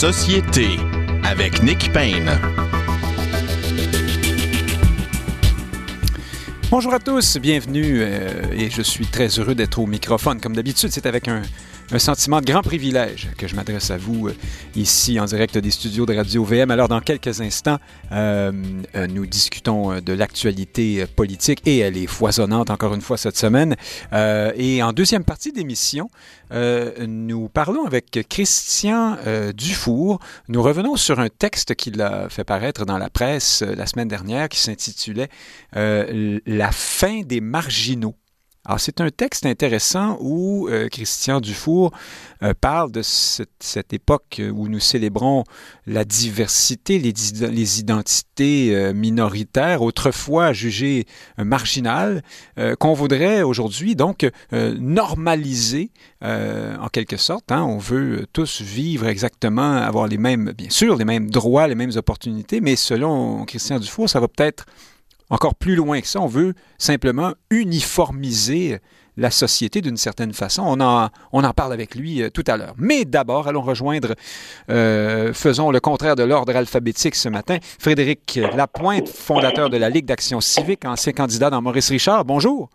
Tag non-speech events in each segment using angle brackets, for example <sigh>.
Société avec Nick Payne. Bonjour à tous, bienvenue euh, et je suis très heureux d'être au microphone. Comme d'habitude, c'est avec un, un sentiment de grand privilège que je m'adresse à vous euh, ici en direct des studios de Radio VM. Alors, dans quelques instants, euh, euh, nous discutons de l'actualité politique et elle est foisonnante encore une fois cette semaine. et en deuxième partie d'émission, nous parlons avec Christian Dufour. Nous revenons sur un texte qu'il a fait paraître dans la presse la semaine dernière qui s'intitulait La fin des marginaux. Alors, c'est un texte intéressant où euh, Christian Dufour euh, parle de cette, époque où nous célébrons la diversité, les, identités euh, minoritaires, autrefois jugées marginales, qu'on voudrait aujourd'hui donc normaliser en quelque sorte. Hein. On veut tous vivre exactement, avoir les mêmes, bien sûr, les mêmes droits, les mêmes opportunités, mais selon Christian Dufour, ça va peut-être encore plus loin que ça. On veut simplement uniformiser la société d'une certaine façon. On en, parle avec lui euh, tout à l'heure. Mais d'abord, allons rejoindre, euh, faisons le contraire de l'ordre alphabétique ce matin, Frédéric Lapointe, fondateur de la Ligue d'action civique, ancien candidat dans Maurice Richard. Bonjour.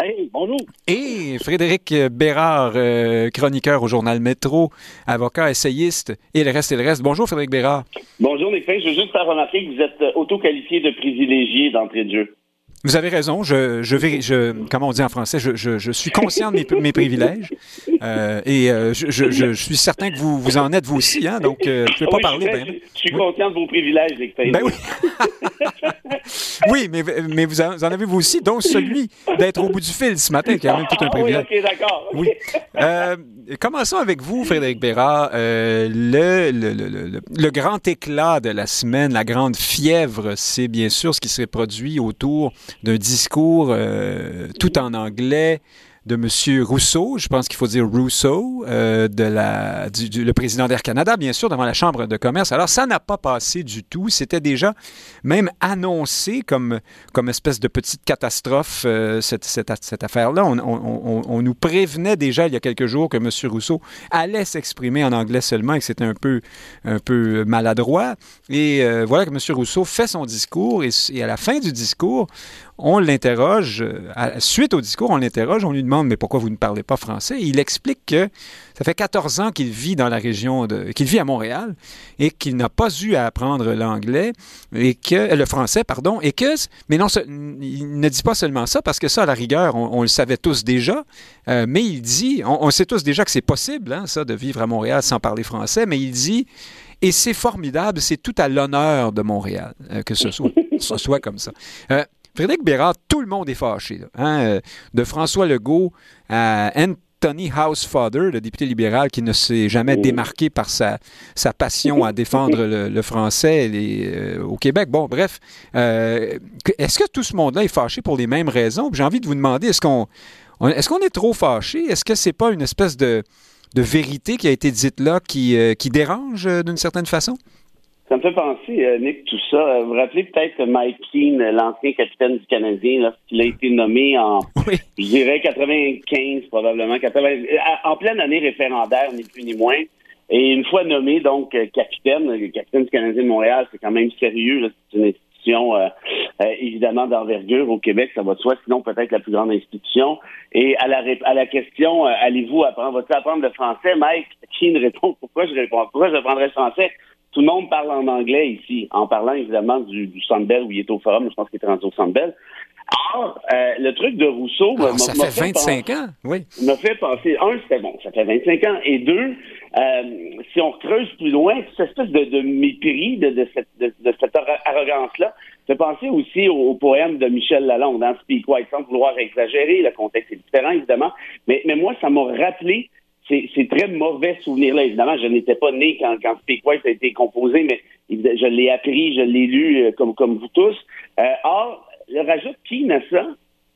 Hey, bonjour. Et Frédéric Bérard, euh, chroniqueur au journal Métro, avocat, essayiste, et le reste et le reste. Bonjour, Frédéric Bérard. Bonjour, Nick. Je veux juste faire remarquer que vous êtes euh, auto-qualifié de privilégié d'entrée de jeu. Vous avez raison. Je, je, je, comment on dit en français, je, je, je suis conscient de mes, mes privilèges <laughs> euh, et euh, je, je, suis certain que vous, vous en êtes vous aussi. Hein, donc, euh, je ne peux pas parler. Ben, je, suis conscient de vos privilèges, ben oui. <laughs> oui, mais, mais vous en avez vous aussi, donc celui d'être au bout du fil ce matin, qui est quand même tout un privilège. oui, d'accord. Oui. Euh, commençons avec vous, Frédéric Bérard. Euh, le, le, le, le, grand éclat de la semaine, la grande fièvre, c'est bien sûr ce qui s'est produit autour d'un discours euh, tout en anglais de M. Rousseau, je pense qu'il faut dire Rousseau, euh, de la, du, le président d'Air Canada, bien sûr, devant la Chambre de commerce. Alors, ça n'a pas passé du tout. C'était déjà même annoncé comme, comme espèce de petite catastrophe, euh, cette, cette, cette affaire-là. On, nous prévenait déjà il y a quelques jours que M. Rousseau allait s'exprimer en anglais seulement et que c'était un peu, un peu maladroit. Et euh, voilà que M. Rousseau fait son discours et, et à la fin du discours, on l'interroge, suite au discours, on l'interroge, on lui demande mais pourquoi vous ne parlez pas français? Il explique que ça fait 14 ans qu'il vit dans la région qu'il vit à Montréal et qu'il n'a pas eu à apprendre l'anglais et que le français, pardon, et que mais non, il ne dit pas seulement ça parce que ça, à la rigueur, on, le savait tous déjà, euh, mais il dit, on, sait tous déjà que c'est possible, hein, ça, de vivre à Montréal sans parler français, mais il dit et c'est formidable, c'est tout à l'honneur de Montréal euh, que ce soit, comme ça. Euh, Frédéric Bérard, tout le monde est fâché. Hein? Euh, de François Legault à Anthony Housefather, le député libéral qui ne s'est jamais démarqué par sa, sa passion à défendre le, français euh, au Québec. Bon, bref, euh, est-ce que tout ce monde-là est fâché pour les mêmes raisons? J'ai envie de vous demander, est-ce qu'on est, qu'on est trop fâché? Est-ce que c'est pas une espèce de, de vérité qui a été dite là qui, qui dérange d'une certaine façon? Ça me fait penser, euh, Nick, tout ça. Euh, vous vous rappelez peut-être Mike Keane, l'ancien capitaine du Canadien, lorsqu'il a été nommé en, je dirais, 95 probablement, 80, euh, en pleine année référendaire, ni plus ni moins. Et une fois nommé, donc, capitaine, le capitaine du Canadien de Montréal, c'est quand même sérieux. C'est une institution, évidemment, d'envergure au Québec, ça va de soi, sinon peut-être la plus grande institution. Et à la, à la question, allez-vous apprendre, vas-tu apprendre le français, Mike Keane répond, pourquoi je réponds, pourquoi je apprendrais le français? Tout le monde parle en anglais ici, en parlant évidemment du, du Sandbell où il est au forum, je pense qu'il est rendu au Sandbell. Or, euh, le truc de Rousseau... Ah, ça fait, 25 ans, oui. m'a fait penser, un, c'était bon, ça fait 25 ans, et deux, euh, si on creuse plus loin, cette espèce de, de mépris, de, de cette, de, cette arrogance-là, fait penser aussi au, poème de Michel Lalonde, dans Speak White, sans vouloir exagérer, le contexte est différent, évidemment, mais, mais moi, ça m'a rappelé c'est très mauvais souvenir là. Évidemment, je n'étais pas né quand, quand Speak a été composé, mais je l'ai appris, je l'ai lu euh, comme, comme vous tous. Euh, or, le rajoute qui à ça,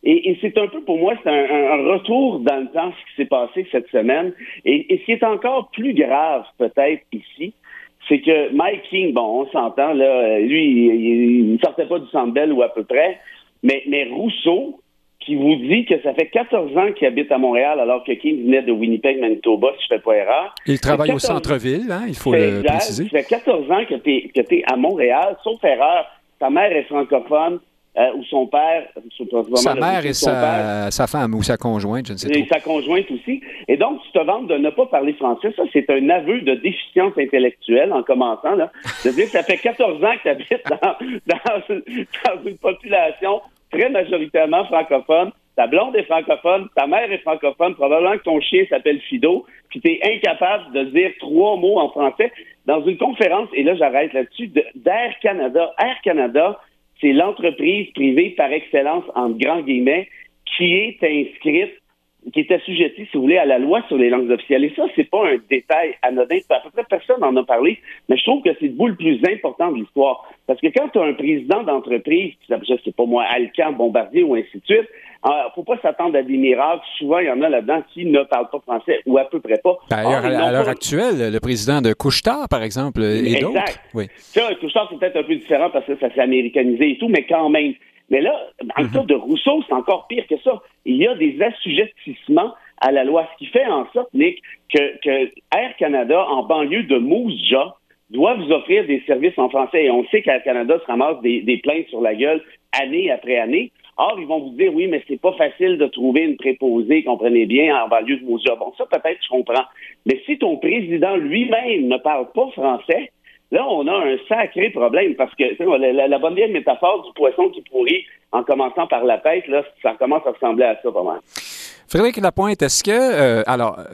et, c'est un peu pour moi, c'est un, retour dans le temps ce qui s'est passé cette semaine. Et, et, ce qui est encore plus grave peut-être ici, c'est que Mike King, bon, on s'entend, là, lui, il, ne sortait pas du Sandbell ou à peu près, mais, mais Rousseau, qui vous dit que ça fait 14 ans qu'il habite à Montréal alors que Keane venait de Winnipeg, Manitoba, si je ne fais pas erreur. Il travaille au centre-ville, hein, il faut le préciser. Ça fait 14 ans que tu es, à Montréal, sauf erreur. Ta mère est francophone, euh, ou son père. Sa mère et sa, sa, femme ou sa conjointe, je ne sais pas. Et sa conjointe aussi. Et donc, tu te vantes de ne pas parler français. Ça, c'est un aveu de déficience intellectuelle en commençant. Là. De dire que ça fait 14 ans que tu habites dans, dans une population très majoritairement francophone. Ta blonde est francophone, ta mère est francophone, probablement que ton chien s'appelle Fido, puis tu es incapable de dire trois mots en français dans une conférence, et là j'arrête là-dessus, d'Air Canada. Air Canada, c'est l'entreprise privée par excellence, en grands guillemets, qui est inscrite qui est assujetti, si vous voulez, à la loi sur les langues officielles. Et ça, c'est pas un détail anodin. À peu près personne n'en a parlé, mais je trouve que c'est le bout le plus important de l'histoire. Parce que quand tu as un président d'entreprise, je sais pas moi, Alcan, Bombardier ou ainsi de suite, ne euh, faut pas s'attendre à des miracles. Souvent, il y en a là-dedans qui ne parlent pas français ou à peu près pas. D'ailleurs, à, l'heure actuelle, le président de Couchetard, par exemple, et d'autres. Oui. Ça, Couchetard, c'est peut-être un peu différent parce que ça s'est américanisé et tout, mais quand même. Mais là, dans le mhm. cas de Rousseau, c'est encore pire que ça. Il y a des assujettissements à la loi, ce qui fait en sorte, Nick, que, Air Canada, en banlieue de Moose Jaw, doit vous offrir des services en français. Et on sait qu'Air Canada se ramasse des, des plaintes sur la gueule année après année. Or, ils vont vous dire, oui, mais c'est pas facile de trouver une préposée, comprenez bien, en banlieue de Moose Jaw. Bon, ça, peut-être, je comprends. Mais si ton président lui-même ne parle pas français, Là, on a un sacré problème parce que la, la, bonne vieille métaphore du poisson qui pourrit en commençant par la tête, là, ça commence à ressembler à ça pas mal. Frédéric Lapointe, est-ce que euh, alors euh,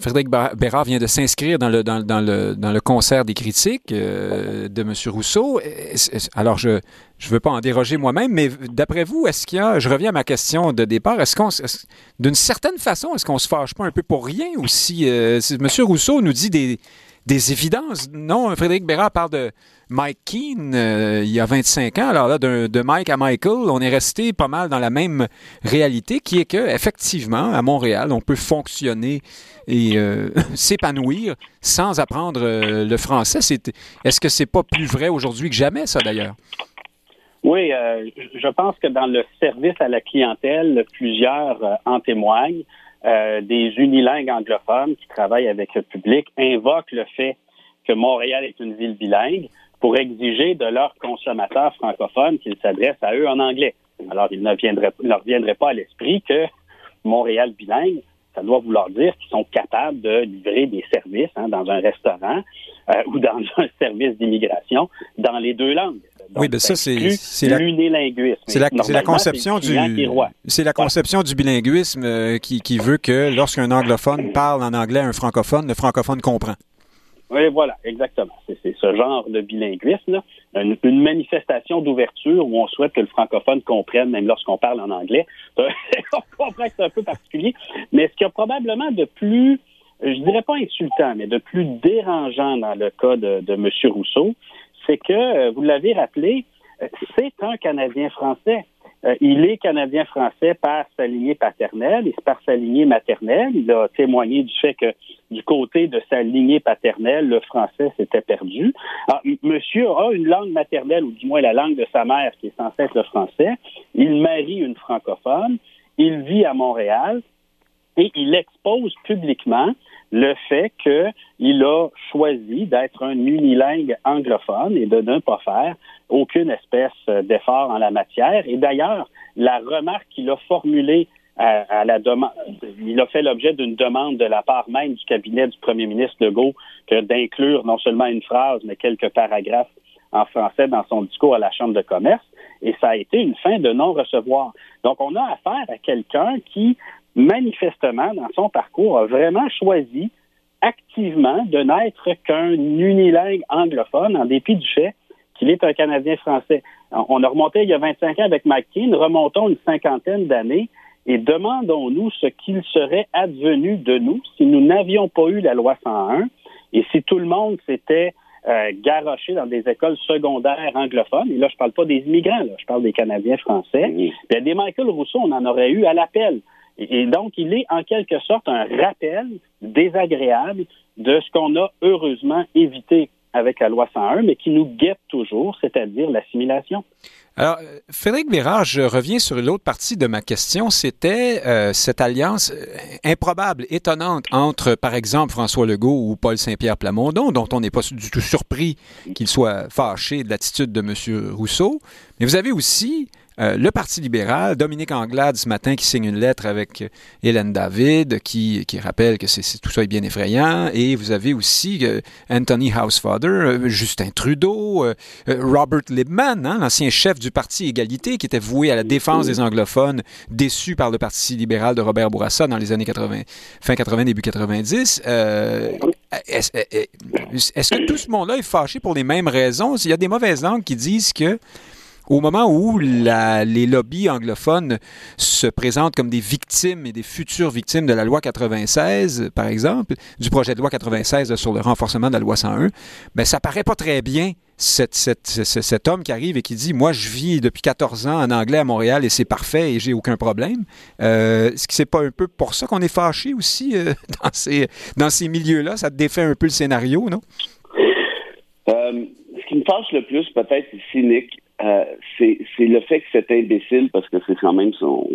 Frédéric Bérard vient de s'inscrire dans le dans, le dans le concert des critiques euh, de M. Rousseau. alors je je veux pas en déroger moi-même, mais d'après vous, est-ce qu'il y a je reviens à ma question de départ, est-ce qu'on d'une certaine façon, est-ce qu'on se fâche pas un peu pour rien ou si, si M. Rousseau nous dit des des évidences. Non, Frédéric Bérard parle de Mike Keane euh, il y a 25 ans. Alors là, de, Mike à Michael, on est resté pas mal dans la même réalité qui est que effectivement, à Montréal, on peut fonctionner et euh, <laughs> s'épanouir sans apprendre euh, le français. est-ce que c'est pas plus vrai aujourd'hui que jamais, ça d'ailleurs? Oui, je pense que dans le service à la clientèle, plusieurs en témoignent. Euh, des unilingues anglophones qui travaillent avec le public invoquent le fait que Montréal est une ville bilingue pour exiger de leurs consommateurs francophones qu'ils s'adressent à eux en anglais. Alors, il ne viendrait, leur viendrait pas à l'esprit que Montréal bilingue, ça doit vouloir dire qu'ils sont capables de livrer des services hein, dans un restaurant euh, ou dans <laughs> un service d'immigration dans les deux langues oui, ben ça, c'est la, c'est la, la, conception du c'est la conception du bilinguisme euh, qui, qui, veut que lorsqu'un anglophone parle en anglais à un francophone, le francophone comprend. Oui, voilà, exactement. C'est ce genre de bilinguisme, une, manifestation d'ouverture où on souhaite que le francophone comprenne, même lorsqu'on parle en anglais. <laughs> on comprend que c'est un peu particulier, mais ce qu'il y a probablement de plus, je dirais pas insultant, mais de plus dérangeant dans le cas de, de M. Rousseau, c'est que, euh, vous l'avez rappelé, euh, c'est un Canadien français. Euh, il est Canadien-français par sa lignée paternelle et par sa lignée maternelle. Il a témoigné du fait que du côté de sa lignée paternelle, le français s'était perdu. Alors, monsieur a une langue maternelle, ou du moins la langue de sa mère, qui est censée être le français. Il marie une francophone. Il vit à Montréal et il expose publiquement le fait qu'il a choisi d'être un unilingue anglophone et de ne pas faire aucune espèce d'effort en la matière. Et d'ailleurs, la remarque qu'il a formulée à, la demande, il a fait l'objet d'une demande de la part même du cabinet du premier ministre Legault que d'inclure non seulement une phrase, mais quelques paragraphes en français dans son discours à la Chambre de commerce. Et ça a été une fin de non-recevoir. Donc, on a affaire à quelqu'un qui manifestement, dans son parcours, a vraiment choisi activement de n'être qu'un unilingue anglophone, en dépit du fait qu'il est un Canadien français. On a remonté il y a 25 ans avec Mike Keane, remontons une cinquantaine d'années et demandons-nous ce qu'il serait advenu de nous si nous n'avions pas eu la loi 101 et si tout le monde s'était euh, garoché dans des écoles secondaires anglophones. Et là, je parle pas des immigrants, là, je parle des Canadiens français. Puis, des Michael Rousseau, on en aurait eu à l'appel. Et donc, il est en quelque sorte un rappel désagréable de ce qu'on a heureusement évité avec la loi 101, mais qui nous guette toujours, c'est-à-dire l'assimilation. Alors, Frédéric Bérard, je reviens sur l'autre partie de ma question. C'était euh, cette alliance euh, improbable, étonnante entre, par exemple, François Legault ou Paul Saint-Pierre Plamondon, dont on n'est pas du tout surpris qu'il soit fâché de l'attitude de M. Rousseau. Mais vous avez aussi euh, le Parti libéral, Dominique Anglade ce matin qui signe une lettre avec Hélène David qui, rappelle que c'est, tout ça est bien effrayant. Et vous avez aussi euh, Anthony Housefather, euh, Justin Trudeau, Robert Libman, hein, l'ancien chef du Parti Égalité qui était voué à la défense des anglophones, déçu par le Parti libéral de Robert Bourassa dans les années 80, fin 80, début 90. Est-ce, est-ce que tout ce monde-là est fâché pour les mêmes raisons? Il y a des mauvaises langues qui disent que au moment où les lobbies anglophones se présentent comme des victimes et des futures victimes de la loi 96, par exemple, du projet de loi 96 sur le renforcement de la loi 101, ben ça paraît pas très bien cet, homme qui arrive et qui dit Moi, je vis depuis 14 ans en anglais à Montréal et c'est parfait et j'ai aucun problème. Euh, est-ce que c'est pas un peu pour ça qu'on est fâché aussi euh, <laughs> dans ces, dans ces milieux-là? Ça défait un peu le scénario, non? Euh, Ce qui me fâche le plus, peut-être, c'est cynique, euh, c'est le fait que cet imbécile, parce que c'est quand même son,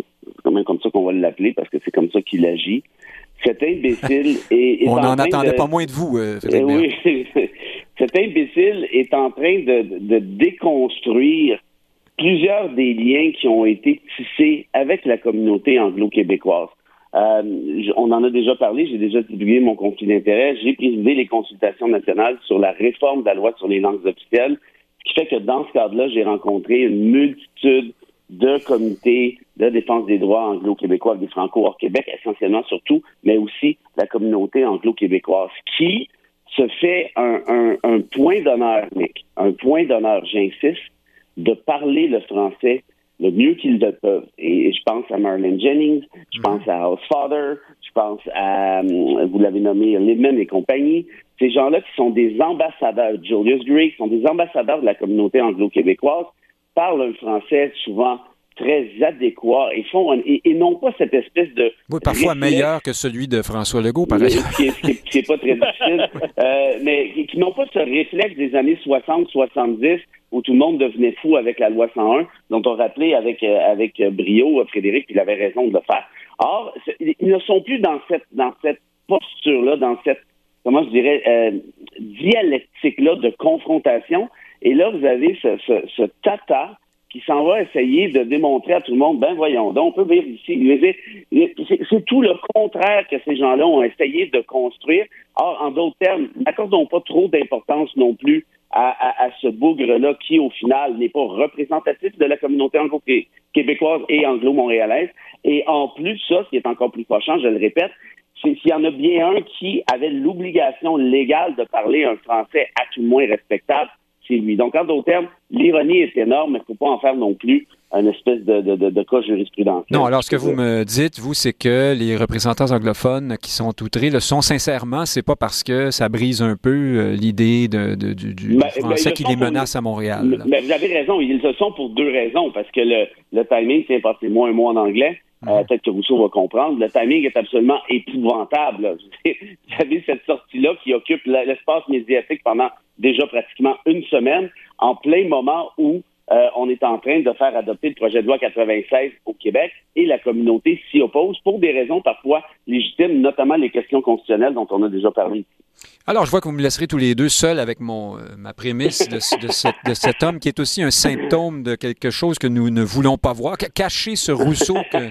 quand même comme ça qu'on va l'appeler, parce que c'est comme ça qu'il agit. Cet imbécile <laughs> est, On n'en attendait pas moins de vous, euh, euh Oui, <laughs> cet imbécile est en train de, de, déconstruire plusieurs des liens qui ont été tissés avec la communauté anglo-québécoise. Euh, on en a déjà parlé, j'ai déjà divulgué mon conflit d'intérêt. J'ai présidé les consultations nationales sur la réforme de la loi sur les langues officielles qui fait que dans ce cadre-là, j'ai rencontré une multitude de comités de défense des droits anglo-québécois des Franco hors Québec, essentiellement surtout, mais aussi la communauté anglo-québécoise, qui se fait un, point d'honneur, Nick, un point d'honneur, j'insiste, de parler le français le mieux qu'ils le peuvent. Et, je pense à Marlene Jennings, je pense à Housefather, je pense à, euh, vous l'avez nommé, Lehman et compagnie. Ces gens-là qui sont des ambassadeurs, Julius Gray, qui sont des ambassadeurs de la communauté anglo-québécoise, parlent un français souvent très adéquat et font et, non pas cette espèce de oui parfois meilleur que celui de François Legault par exemple qui est, pas très difficile <laughs> euh, mais qui n'ont pas ce réflexe des années 60 70 où tout le monde devenait fou avec la loi 101, dont on rappelait avec, euh, avec brio, Frédéric, qu'il avait raison de le faire. Or, ils ne sont plus dans cette, dans cette posture-là, dans cette, comment je dirais, euh, dialectique-là de confrontation. Et là, vous avez ce, ce, ce tata qui s'en va essayer de démontrer à tout le monde, ben voyons donc, on peut vivre ici. C'est tout le contraire que ces gens-là ont essayé de construire. Or, en d'autres termes, n'accordons pas trop d'importance non plus à, ce bougre-là qui, au final, n'est pas représentatif de la communauté anglo-québécoise et anglo-montréalaise. Et en plus, ça, ce qui est encore plus fâchant, je le répète, c'est s'il y en a bien un qui avait l'obligation légale de parler un français à tout le moins respectable, lui. Donc, en d'autres termes, l'ironie est énorme, mais il ne faut pas en faire non plus un espèce de, de, de, cas jurisprudentiel. Non, alors ce que vous me dites, vous, c'est que les représentants anglophones qui sont outrés le sont sincèrement, c'est pas parce que ça brise un peu euh, l'idée de, du, ben, ben, français qui les menace à Montréal. Mais vous avez raison, ils le sont pour deux raisons, parce que le, le timing, c'est passé moins un mois en anglais. Euh, peut-être que Rousseau va comprendre. Le timing est absolument épouvantable. <laughs> Vous avez cette sortie-là qui occupe l'espace médiatique pendant déjà pratiquement une semaine, en plein moment où euh, on est en train de faire adopter le projet de loi 96 au Québec et la communauté s'y oppose pour des raisons parfois légitimes, notamment les questions constitutionnelles dont on a déjà parlé. Alors, je vois que vous me laisserez tous les deux seuls avec mon, euh, ma prémisse de, cet homme qui est aussi un symptôme de quelque chose que nous ne voulons pas voir, cacher ce Rousseau que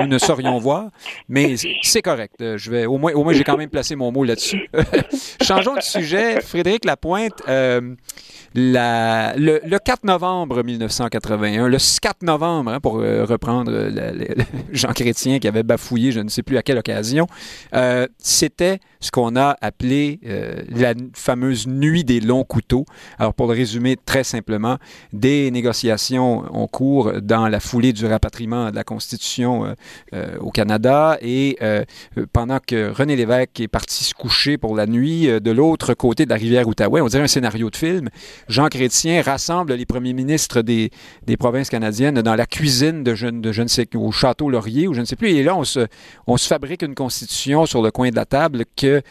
nous ne saurions voir. Mais c'est correct. Euh, je vais, au moins, au moins j'ai quand même placé mon mot là-dessus. <laughs> Changeons de sujet. Frédéric Lapointe, euh, la, le, 4 novembre 1981, le 4 novembre, hein, pour reprendre Jean Chrétien qui avait bafouillé, je ne sais plus à quelle occasion, c'était ce qu'on a appelé euh, la fameuse nuit des longs couteaux. Alors, pour le résumer très simplement, des négociations ont cours dans la foulée du rapatriement de la Constitution euh, au Canada. Et pendant que René Lévesque est parti se coucher pour la nuit de l'autre côté de la rivière Outaouais, on dirait un scénario de film, Jean Chrétien rassemble les premiers ministres des, des provinces canadiennes dans la cuisine de je, de je ne sais au Château Laurier ou je ne sais plus. Et là, on se, on se fabrique une constitution sur le coin de la table que,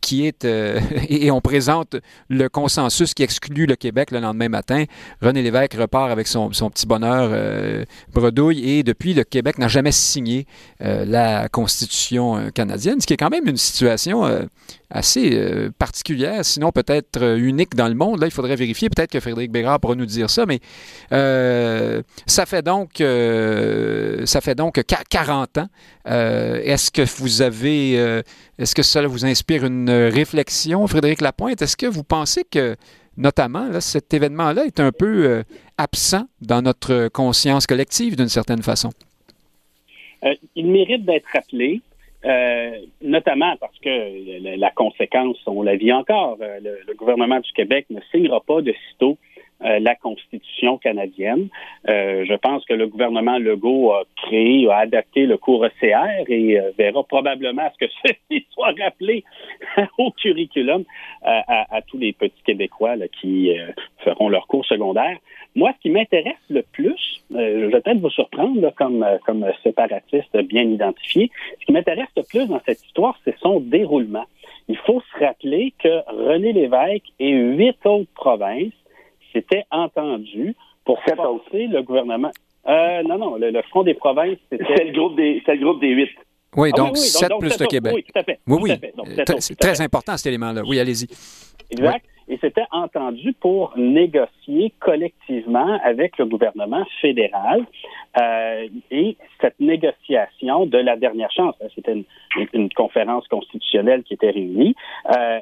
qui est... <laughs> et on présente le consensus qui exclut le Québec le lendemain matin. René Lévesque repart avec son, petit bonheur euh, bredouille et depuis, le Québec n'a jamais signé euh, la Constitution euh, canadienne, ce qui est quand même une situation assez particulière, sinon peut-être unique dans le monde. Là, il faudrait vérifier. Peut-être que Frédéric Bérard pourra nous dire ça, mais ça fait donc ça fait donc 40 ans. est-ce que vous avez est-ce que cela vous inspire une réflexion, Frédéric Lapointe? Est-ce que vous pensez que notamment, cet événement-là est un peu euh, absent dans notre conscience collective d'une certaine façon? Euh, il mérite d'être rappelé, euh, notamment parce que la, conséquence, on la vit encore. Le, le, gouvernement du Québec ne signera pas de sitôt euh, la Constitution canadienne. Euh, je pense que le gouvernement Legault a créé, a adapté le cours ECR et euh, verra probablement à ce que <laughs> ceci soit rappelé <laughs> au curriculum à, tous les petits Québécois qui feront leur cours secondaire. Moi, ce qui m'intéresse le plus, je vais peut-être vous surprendre comme, comme séparatiste bien identifié, ce qui m'intéresse le plus dans cette histoire, c'est son déroulement. Il faut se rappeler que René Lévesque et huit autres provinces s'était entendu pour forcer le gouvernement. Euh, non, non, le, Front des provinces, c'était... C'est le groupe des, le groupe des huit. Oui, donc sept plus le Québec. Oui, tout à fait. Oui, oui. C'est très important cet élément-là. Oui, allez-y. Exact. Et c'était entendu pour négocier collectivement avec le gouvernement fédéral. Euh, et cette négociation de la dernière chance, hein, c'était une, conférence constitutionnelle qui était réunie, euh,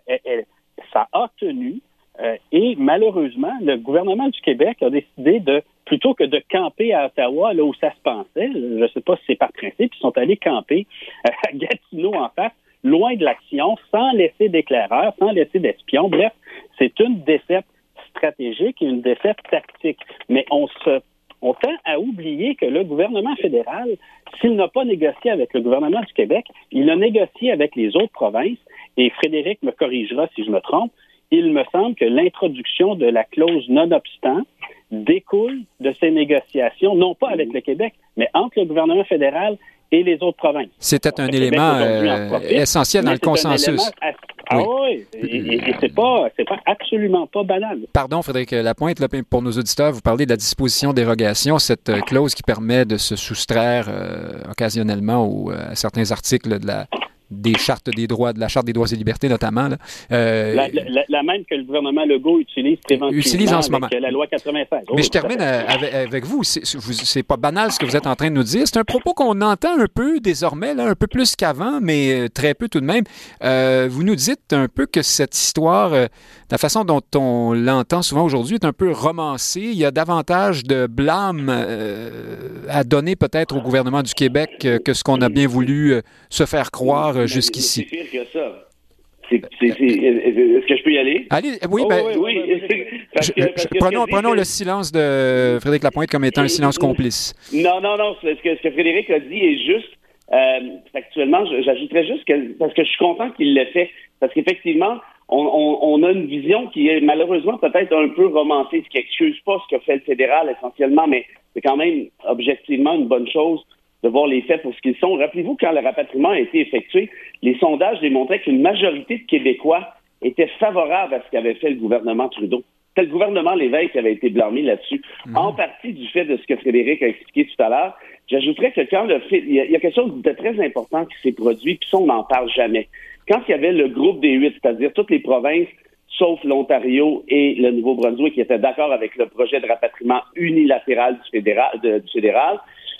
ça a tenu euh, et malheureusement, le gouvernement du Québec a décidé de, plutôt que de camper à Ottawa, là où ça se pensait, je ne sais pas si c'est par principe, ils sont allés camper euh, à Gatineau en face, loin de l'action, sans laisser d'éclaireurs, sans laisser d'espions. Bref, c'est une défaite stratégique et une défaite tactique. Mais on se on tend à oublier que le gouvernement fédéral, s'il n'a pas négocié avec le gouvernement du Québec, il a négocié avec les autres provinces, et Frédéric me corrigera si je me trompe, il me semble que l'introduction de la clause non-obstant découle de ces négociations, non pas avec le Québec, mais entre le gouvernement fédéral et les autres provinces. C'était un élément euh, essentiel dans le consensus. Ah oui, et, c'est pas, pas absolument pas banal. Pardon, Frédéric Lapointe, pour nos auditeurs, vous parlez de la disposition dérogation, cette euh, clause qui permet de se soustraire euh, occasionnellement à certains articles de la, des chartes des droits, de la charte des droits et libertés notamment. Euh, la, même que le gouvernement Legault utilise préventivement utilise en ce moment. la loi 96. Mais je termine euh, avec, vous. C'est pas banal ce que vous êtes en train de nous dire. C'est un propos qu'on entend un peu désormais, là, un peu plus qu'avant, mais euh, très peu tout de même. vous nous dites un peu que cette histoire, la façon dont on l'entend souvent aujourd'hui, est un peu romancée. Il y a davantage de blâme à donner peut-être au gouvernement du Québec que ce qu'on a bien voulu se faire croire jusqu'ici. C'est pire que ça. Est-ce que je peux y aller? Allez, oui, ben, oui, prenons, le silence de Frédéric Lapointe comme étant un silence complice. Non, non, non. Ce que, ce que Frédéric a dit est juste. Euh, actuellement, j'ajouterais juste que, parce que je suis content qu'il l'ait fait. Parce qu'effectivement, on, on, a une vision qui est malheureusement peut-être un peu romancée, ce qui excuse pas ce que fait le fédéral essentiellement, mais c'est quand même objectivement une bonne chose de voir les faits pour ce qu'ils sont. Rappelez-vous, quand le rapatriement a été effectué, les sondages démontraient qu'une majorité de Québécois étaient favorables à ce qu'avait fait le gouvernement Trudeau. C'est le gouvernement Lévesque qui avait été blâmé là-dessus, mhm. en partie du fait de ce que Frédéric a expliqué tout à l'heure. J'ajouterais que quand le fait, il y, a, quelque chose de très important qui s'est produit, puis ça, on n'en parle jamais. Quand il y avait le groupe des huit, c'est-à-dire toutes les provinces sauf l'Ontario et le Nouveau-Brunswick qui étaient d'accord avec le projet de rapatriement unilatéral du fédéral, du fédéral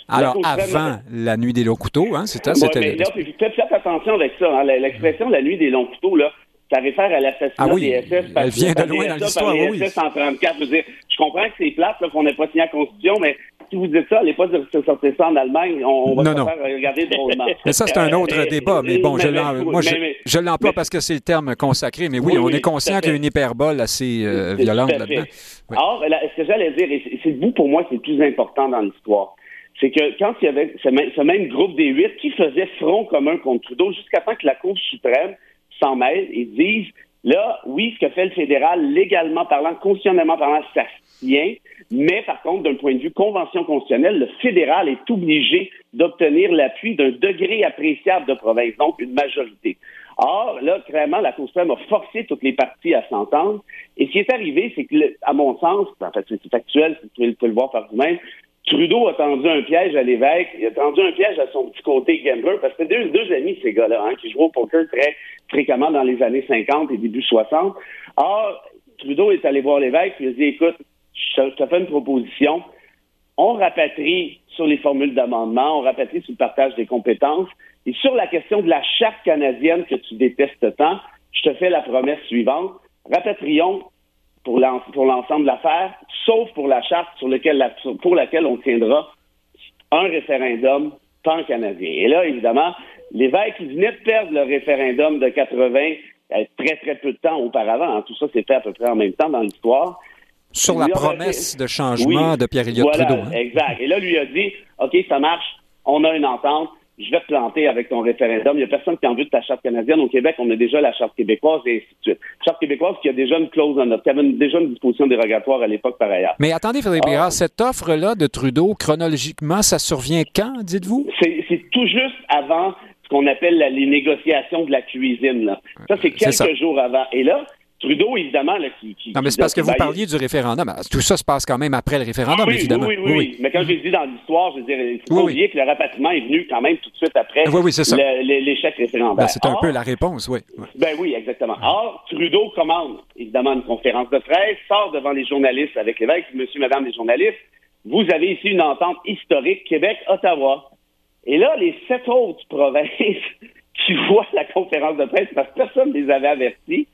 alors, avant la nuit des longs couteaux, hein, c'était ça? C'était... là, faites attention avec ça. Hein, l'expression la nuit des longs couteaux, là, ça réfère à l'assassinat ah oui, des SS. Elle vient de loin dans l'histoire, oui. SS en 34. Je, veux dire, je comprends que c'est plate, qu'on n'ait pas signé la Constitution, mais si vous dites ça, allez pas dire que sortir ça en Allemagne, on, va se faire regarder drôlement. Mais ça, c'est un autre débat. Mais bon, je, l'emploie parce que c'est le terme consacré. Mais oui, on est conscient qu'il y a une hyperbole assez euh, violente là-dedans. Alors, ce que j'allais dire, et c'est vous, pour moi, c'est le plus important dans l'histoire c'est que quand il y avait ce même, groupe des huit qui faisait front commun contre Trudeau jusqu'à temps que la Cour suprême s'en mêle et dise là, oui, ce que fait le fédéral, légalement parlant, constitutionnellement parlant, ça se tient, mais par contre, d'un point de vue convention constitutionnelle, le fédéral est obligé d'obtenir l'appui d'un degré appréciable de province, donc une majorité. Or, là, clairement, la Cour suprême a forcé toutes les parties à s'entendre. Et ce qui est arrivé, c'est que, à mon sens, en fait, c'est factuel, vous pouvez, le voir par vous-même, Trudeau a tendu un piège à l'évêque, il a tendu un piège à son petit côté gambler, parce que deux, deux amis, ces gars-là, hein, qui jouent au poker très fréquemment dans les années 50 et début 60. Or, Trudeau est allé voir l'évêque, il a dit, écoute, je te fais une proposition, on rapatrie sur les formules d'amendement, on rapatrie sur le partage des compétences, et sur la question de la charte canadienne que tu détestes tant, je te fais la promesse suivante, rapatrions pour l'ensemble de l'affaire, sauf pour la charte pour laquelle on tiendra un référendum pan-canadien. Et là, évidemment, l'évêque venait de perdre le référendum de 80 euh, très, très peu de temps auparavant. Hein. Tout ça s'est fait à peu près en même temps dans l'histoire. Sur la promesse de changement de Pierre-Éliott Trudeau. Hein? Exact. Et là, lui a dit, OK, ça marche, on a une entente, je vais te planter avec ton référendum. Il n'y a personne qui a envie de ta charte canadienne. Au Québec, on a déjà la charte québécoise et ainsi de suite. Charte québécoise qui a déjà une clause en notre, qui avait déjà une disposition dérogatoire à l'époque par ailleurs. Mais attendez, Frédéric ah. cette offre-là de Trudeau, chronologiquement, ça survient quand, dites-vous? C'est tout juste avant ce qu'on appelle les négociations de la cuisine. Là. Ça, c'est quelques jours avant. Et là, Trudeau, évidemment, là, qui, Non, mais c'est parce que vous parliez du référendum. Tout ça se passe quand même après le référendum, oui, évidemment. Oui oui, oui, Mais quand j'ai dit dans l'histoire, je veux dire, il faut oublier que le rapatriement est venu quand même tout de suite après l'échec référendaire. Ben, c'est un peu la réponse, oui. Ben oui, exactement. Or, Trudeau commande, évidemment, une conférence de presse, sort devant les journalistes avec l'évêque, monsieur, madame les journalistes, vous avez ici une entente historique Québec-Ottawa. Et là, les sept autres <laughs> provinces qui voient la conférence de presse, parce que personne ne les avait avertis,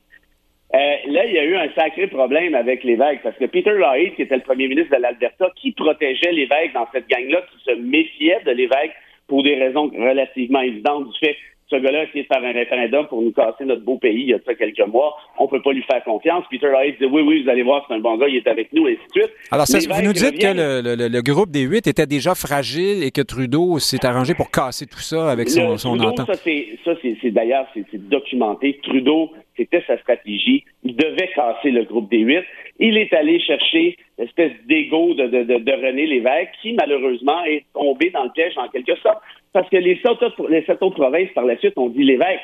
euh, là, il y a eu un sacré problème avec l'évêque parce que Peter Lloyd, qui était le premier ministre de l'Alberta, qui protégeait l'évêque dans cette gang-là, qui se méfiait de l'évêque pour des raisons relativement évidentes du fait ce gars-là a essayé de faire un référendum pour nous casser notre beau pays il y a ça quelques mois. On peut pas lui faire confiance. Peter Lloyd dit oui, oui, vous allez voir, c'est un bon gars, il est avec nous, et ainsi de suite. Alors, vous nous dites que le, groupe des huit était déjà fragile et que Trudeau s'est arrangé pour casser tout ça avec son, son entente. Ça, c'est d'ailleurs, c'est documenté. Trudeau c'était sa stratégie. Il devait casser le groupe des huit. Il est allé chercher l'espèce d'ego de, René Lévesque, qui malheureusement est tombé dans le piège en quelque sorte. Parce que les sept autres, les provinces par la suite ont dit Lévesque,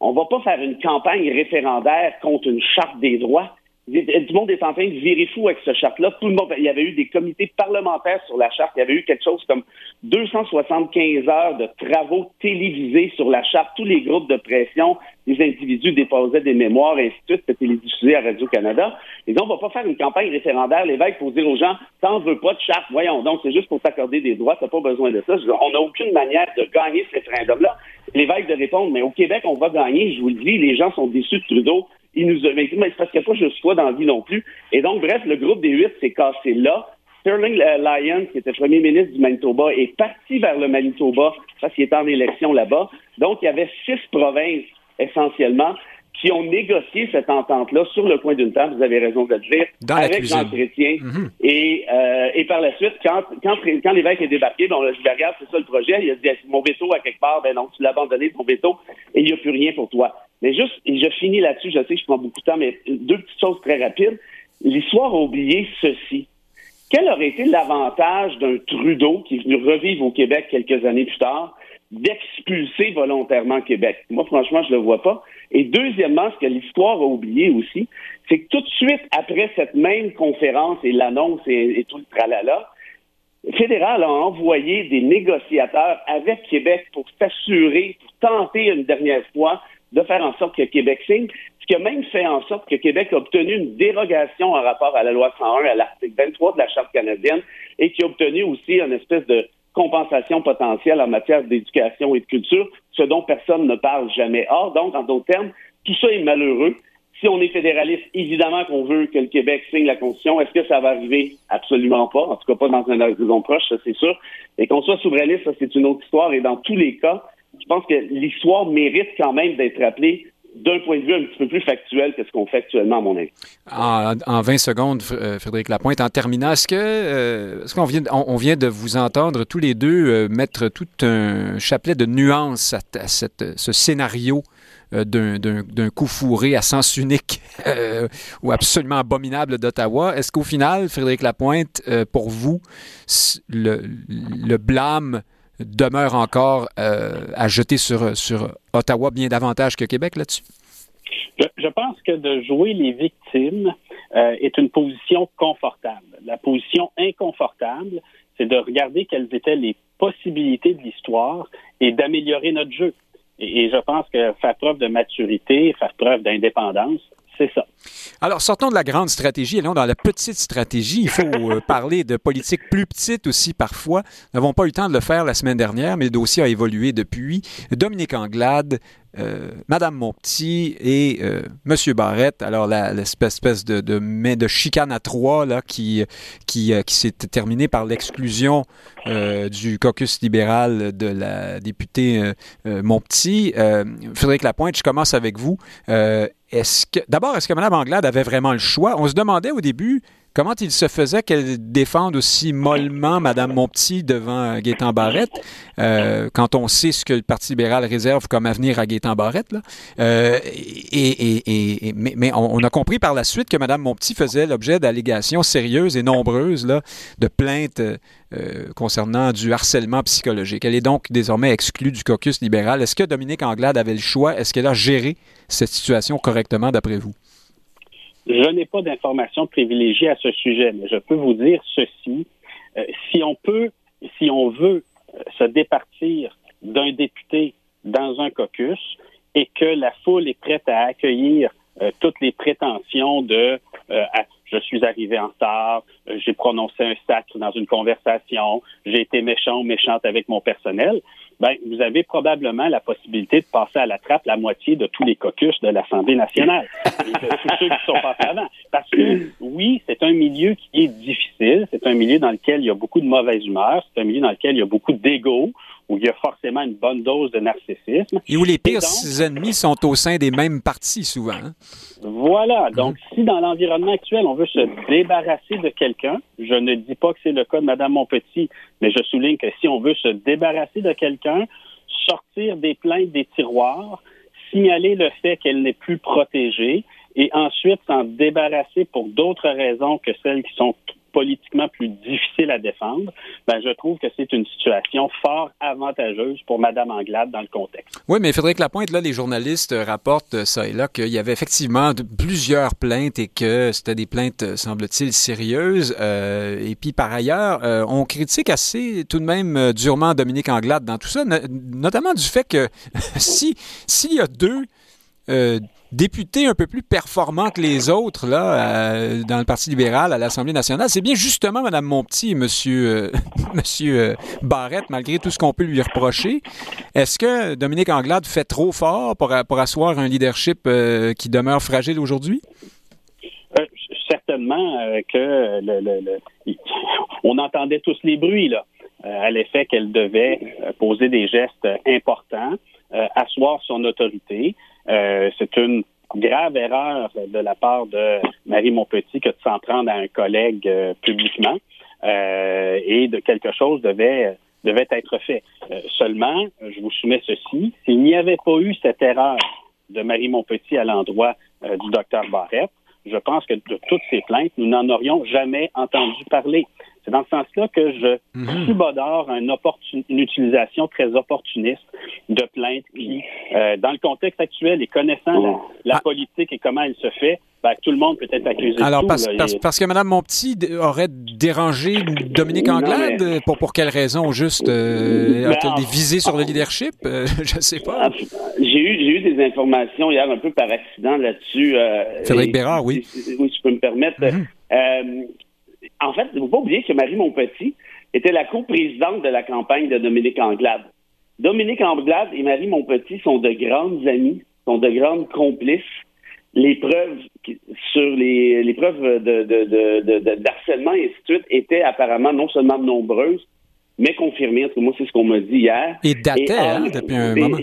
on va pas faire une campagne référendaire contre une charte des droits. Du monde est en train de virer fou avec ce charte-là. Tout le monde, il y avait eu des comités parlementaires sur la charte. Il y avait eu quelque chose comme 275 heures de travaux télévisés sur la charte. Tous les groupes de pression, les individus déposaient des mémoires, et ainsi de suite. C'était télédiffusé à Radio-Canada. Et donc, on va pas faire une campagne référendaire, l'évêque, pour dire aux gens, t'en veux pas de charte. Voyons donc, c'est juste pour t'accorder des droits. T'as pas besoin de ça. On n'a aucune manière de gagner ce référendum-là. L'évêque de répondre, mais au Québec, on va gagner. Je vous le dis, les gens sont déçus de Trudeau il nous a, mais, mais c'est parce qu'il n'y a pas juste toi dans la vie non plus. Et donc, bref, le groupe des huit s'est cassé là. Sterling euh, Lyon, qui était premier ministre du Manitoba, est parti vers le Manitoba parce qu'il était en élection là-bas. Donc, il y avait six provinces essentiellement qui ont négocié cette entente-là sur le coin d'une table, vous avez raison de le dire, avec Jean Chrétien. Mhm. et, euh, et par la suite, quand, quand, quand l'évêque est débarqué, bon, je dit, regarde, c'est ça le projet, il a dit, mon veto à quelque part, ben non, tu l'as abandonné, ton veto, et il n'y a plus rien pour toi. Mais juste, et je finis là-dessus, je sais que je prends beaucoup de temps, mais deux petites choses très rapides. L'histoire a oublié ceci. Quel aurait été l'avantage d'un Trudeau qui est venu revivre au Québec quelques années plus tard d'expulser volontairement Québec? Moi, franchement, je le vois pas. Et deuxièmement, ce que l'histoire a oublié aussi, c'est que tout de suite après cette même conférence et l'annonce et, tout le tralala, le fédéral a envoyé des négociateurs avec Québec pour s'assurer, pour tenter une dernière fois de faire en sorte que Québec signe, ce qui a même fait en sorte que Québec a obtenu une dérogation en rapport à la loi 101, à l'article 23 de la Charte canadienne, et qui a obtenu aussi une espèce de compensation potentielle en matière d'éducation et de culture, ce dont personne ne parle jamais. Or, donc, en d'autres termes, tout ça est malheureux. Si on est fédéraliste, évidemment qu'on veut que le Québec signe la Constitution. Est-ce que ça va arriver? Absolument pas. En tout cas, pas dans un horizon proche, ça c'est sûr. Et qu'on soit souverainiste, ça c'est une autre histoire. Et dans tous les cas, je pense que l'histoire mérite quand même d'être rappelée d'un point de vue un petit peu plus factuel que ce qu'on fait actuellement, à mon avis. En, en 20 secondes, euh, Frédéric Lapointe, en terminant, est-ce que euh, est-ce qu'on vient, on, vient de vous entendre tous les deux euh, mettre tout un chapelet de nuances à, cette, ce scénario d'un coup fourré à sens unique <laughs> ou absolument abominable d'Ottawa? Est-ce qu'au final, Frédéric Lapointe, pour vous, le blâme demeure encore euh, à jeter sur, sur Ottawa bien davantage que Québec là-dessus? Je, pense que de jouer les victimes euh, est une position confortable. La position inconfortable, c'est de regarder quelles étaient les possibilités de l'histoire et d'améliorer notre jeu. Et, et, je pense que faire preuve de maturité, faire preuve d'indépendance, Alors, sortons de la grande stratégie, allons dans la petite stratégie. Il faut euh, <laughs> parler de politique plus petite aussi parfois. Nous n'avons pas eu le temps de le faire la semaine dernière, mais le dossier a évolué depuis. Dominique Anglade euh, Madame Montpetit et euh, Monsieur Barrette. Alors, l'espèce de, de, de, chicane à trois euh, qui s'est terminée par l'exclusion du caucus libéral de la députée Montpetit. Frédéric Lapointe, je commence avec vous. est-ce que D'abord, est-ce que Mme Anglade avait vraiment le choix? On se demandait au début Comment il se faisait qu'elle défende aussi mollement Mme Montpetit devant Gaétan Barrette, euh, quand on sait ce que le Parti libéral réserve comme avenir à Gaétan Barrette? Euh, mais, on, a compris par la suite que Mme Montpetit faisait l'objet d'allégations sérieuses et nombreuses de plaintes euh, concernant du harcèlement psychologique. Elle est donc désormais exclue du caucus libéral. Est-ce que Dominique Anglade avait le choix? Est-ce qu'elle a géré cette situation correctement d'après vous? Je n'ai pas d'informations privilégiées à ce sujet, mais je peux vous dire ceci. Euh, si on peut, si on veut euh, se départir d'un député dans un caucus et que la foule est prête à accueillir euh, toutes les prétentions de je suis arrivé en retard, j'ai prononcé un sacre dans une conversation, j'ai été méchant ou méchante avec mon personnel, ben, vous avez probablement la possibilité de passer à la trappe la moitié de tous les caucus de l'Assemblée nationale. <laughs> Et de tous ceux qui sont passés avant. Parce que, oui, c'est un milieu qui est difficile, c'est un milieu dans lequel il y a beaucoup de mauvaise humeur, c'est un milieu dans lequel il y a beaucoup d'ego, où il y a forcément une bonne dose de narcissisme. Et où les pires ennemis sont au sein des mêmes partis souvent. Hein? Voilà. Donc, si dans l'environnement actuel, on veut se débarrasser de quelqu'un, je ne dis pas que c'est le cas de Mme Montpetit, mais je souligne que si on veut se débarrasser de quelqu'un, sortir des plaintes des tiroirs, signaler le fait qu'elle n'est plus protégée et ensuite s'en débarrasser pour d'autres raisons que celles qui sont politiquement plus difficile à défendre, ben, je trouve que c'est une situation fort avantageuse pour Mme Anglade dans le contexte. Oui, mais Frédéric Lapointe, là, les journalistes rapportent ça et là qu'il y avait effectivement plusieurs plaintes et que c'était des plaintes, semble-t-il, sérieuses. Euh, et puis, par ailleurs, euh, on critique assez tout de même euh, durement Dominique Anglade dans tout ça, notamment du fait que <laughs> si s'il y a deux députés un peu plus performants que les autres là, euh, dans le Parti libéral à l'Assemblée nationale, c'est bien justement Mme Montpetit et M. Monsieur, <laughs> monsieur euh, Barrette, malgré tout ce qu'on peut lui reprocher. Est-ce que Dominique Anglade fait trop fort pour, pour asseoir un leadership euh, qui demeure fragile aujourd'hui? certainement que le, on entendait tous les bruits là, à l'effet qu'elle devait poser des gestes importants, asseoir son autorité. Euh, c'est une grave erreur de la part de Marie Montpetit que de s'en prendre à un collègue euh, publiquement euh, et de quelque chose devait devait être fait. seulement, je vous soumets ceci, s'il n'y avait pas eu cette erreur de Marie Montpetit à l'endroit du docteur Barrette, je pense que de toutes ces plaintes, nous n'en aurions jamais entendu parler. C'est dans ce sens-là que je mhm. subodore une, une utilisation très opportuniste de plaintes qui, euh, dans le contexte actuel et connaissant la, ah. politique et comment elle se fait, ben, tout le monde peut être accusé Alors, de tout, parce, parce, que Mme Montpetit aurait dérangé Dominique Anglade, pour, pour quelle raison? Juste euh, ben, visées sur le leadership? Euh, <laughs> je ne sais pas. J'ai eu, eu des informations hier un peu par accident là-dessus. Euh, Frédéric Bérard, oui. Oui, je peux me permettre. Mhm. Euh, en fait, il ne faut pas oublier que Marie Montpetit était la co-présidente de la campagne de Dominique Anglade. Dominique Anglade et Marie Montpetit sont de grandes amies, sont de grandes complices. Les preuves sur les, les preuves de, de, et ainsi de suite étaient apparemment non seulement nombreuses, mais confirmées. En moi, c'est ce qu'on m'a dit hier. Et dataient, hein, depuis un moment.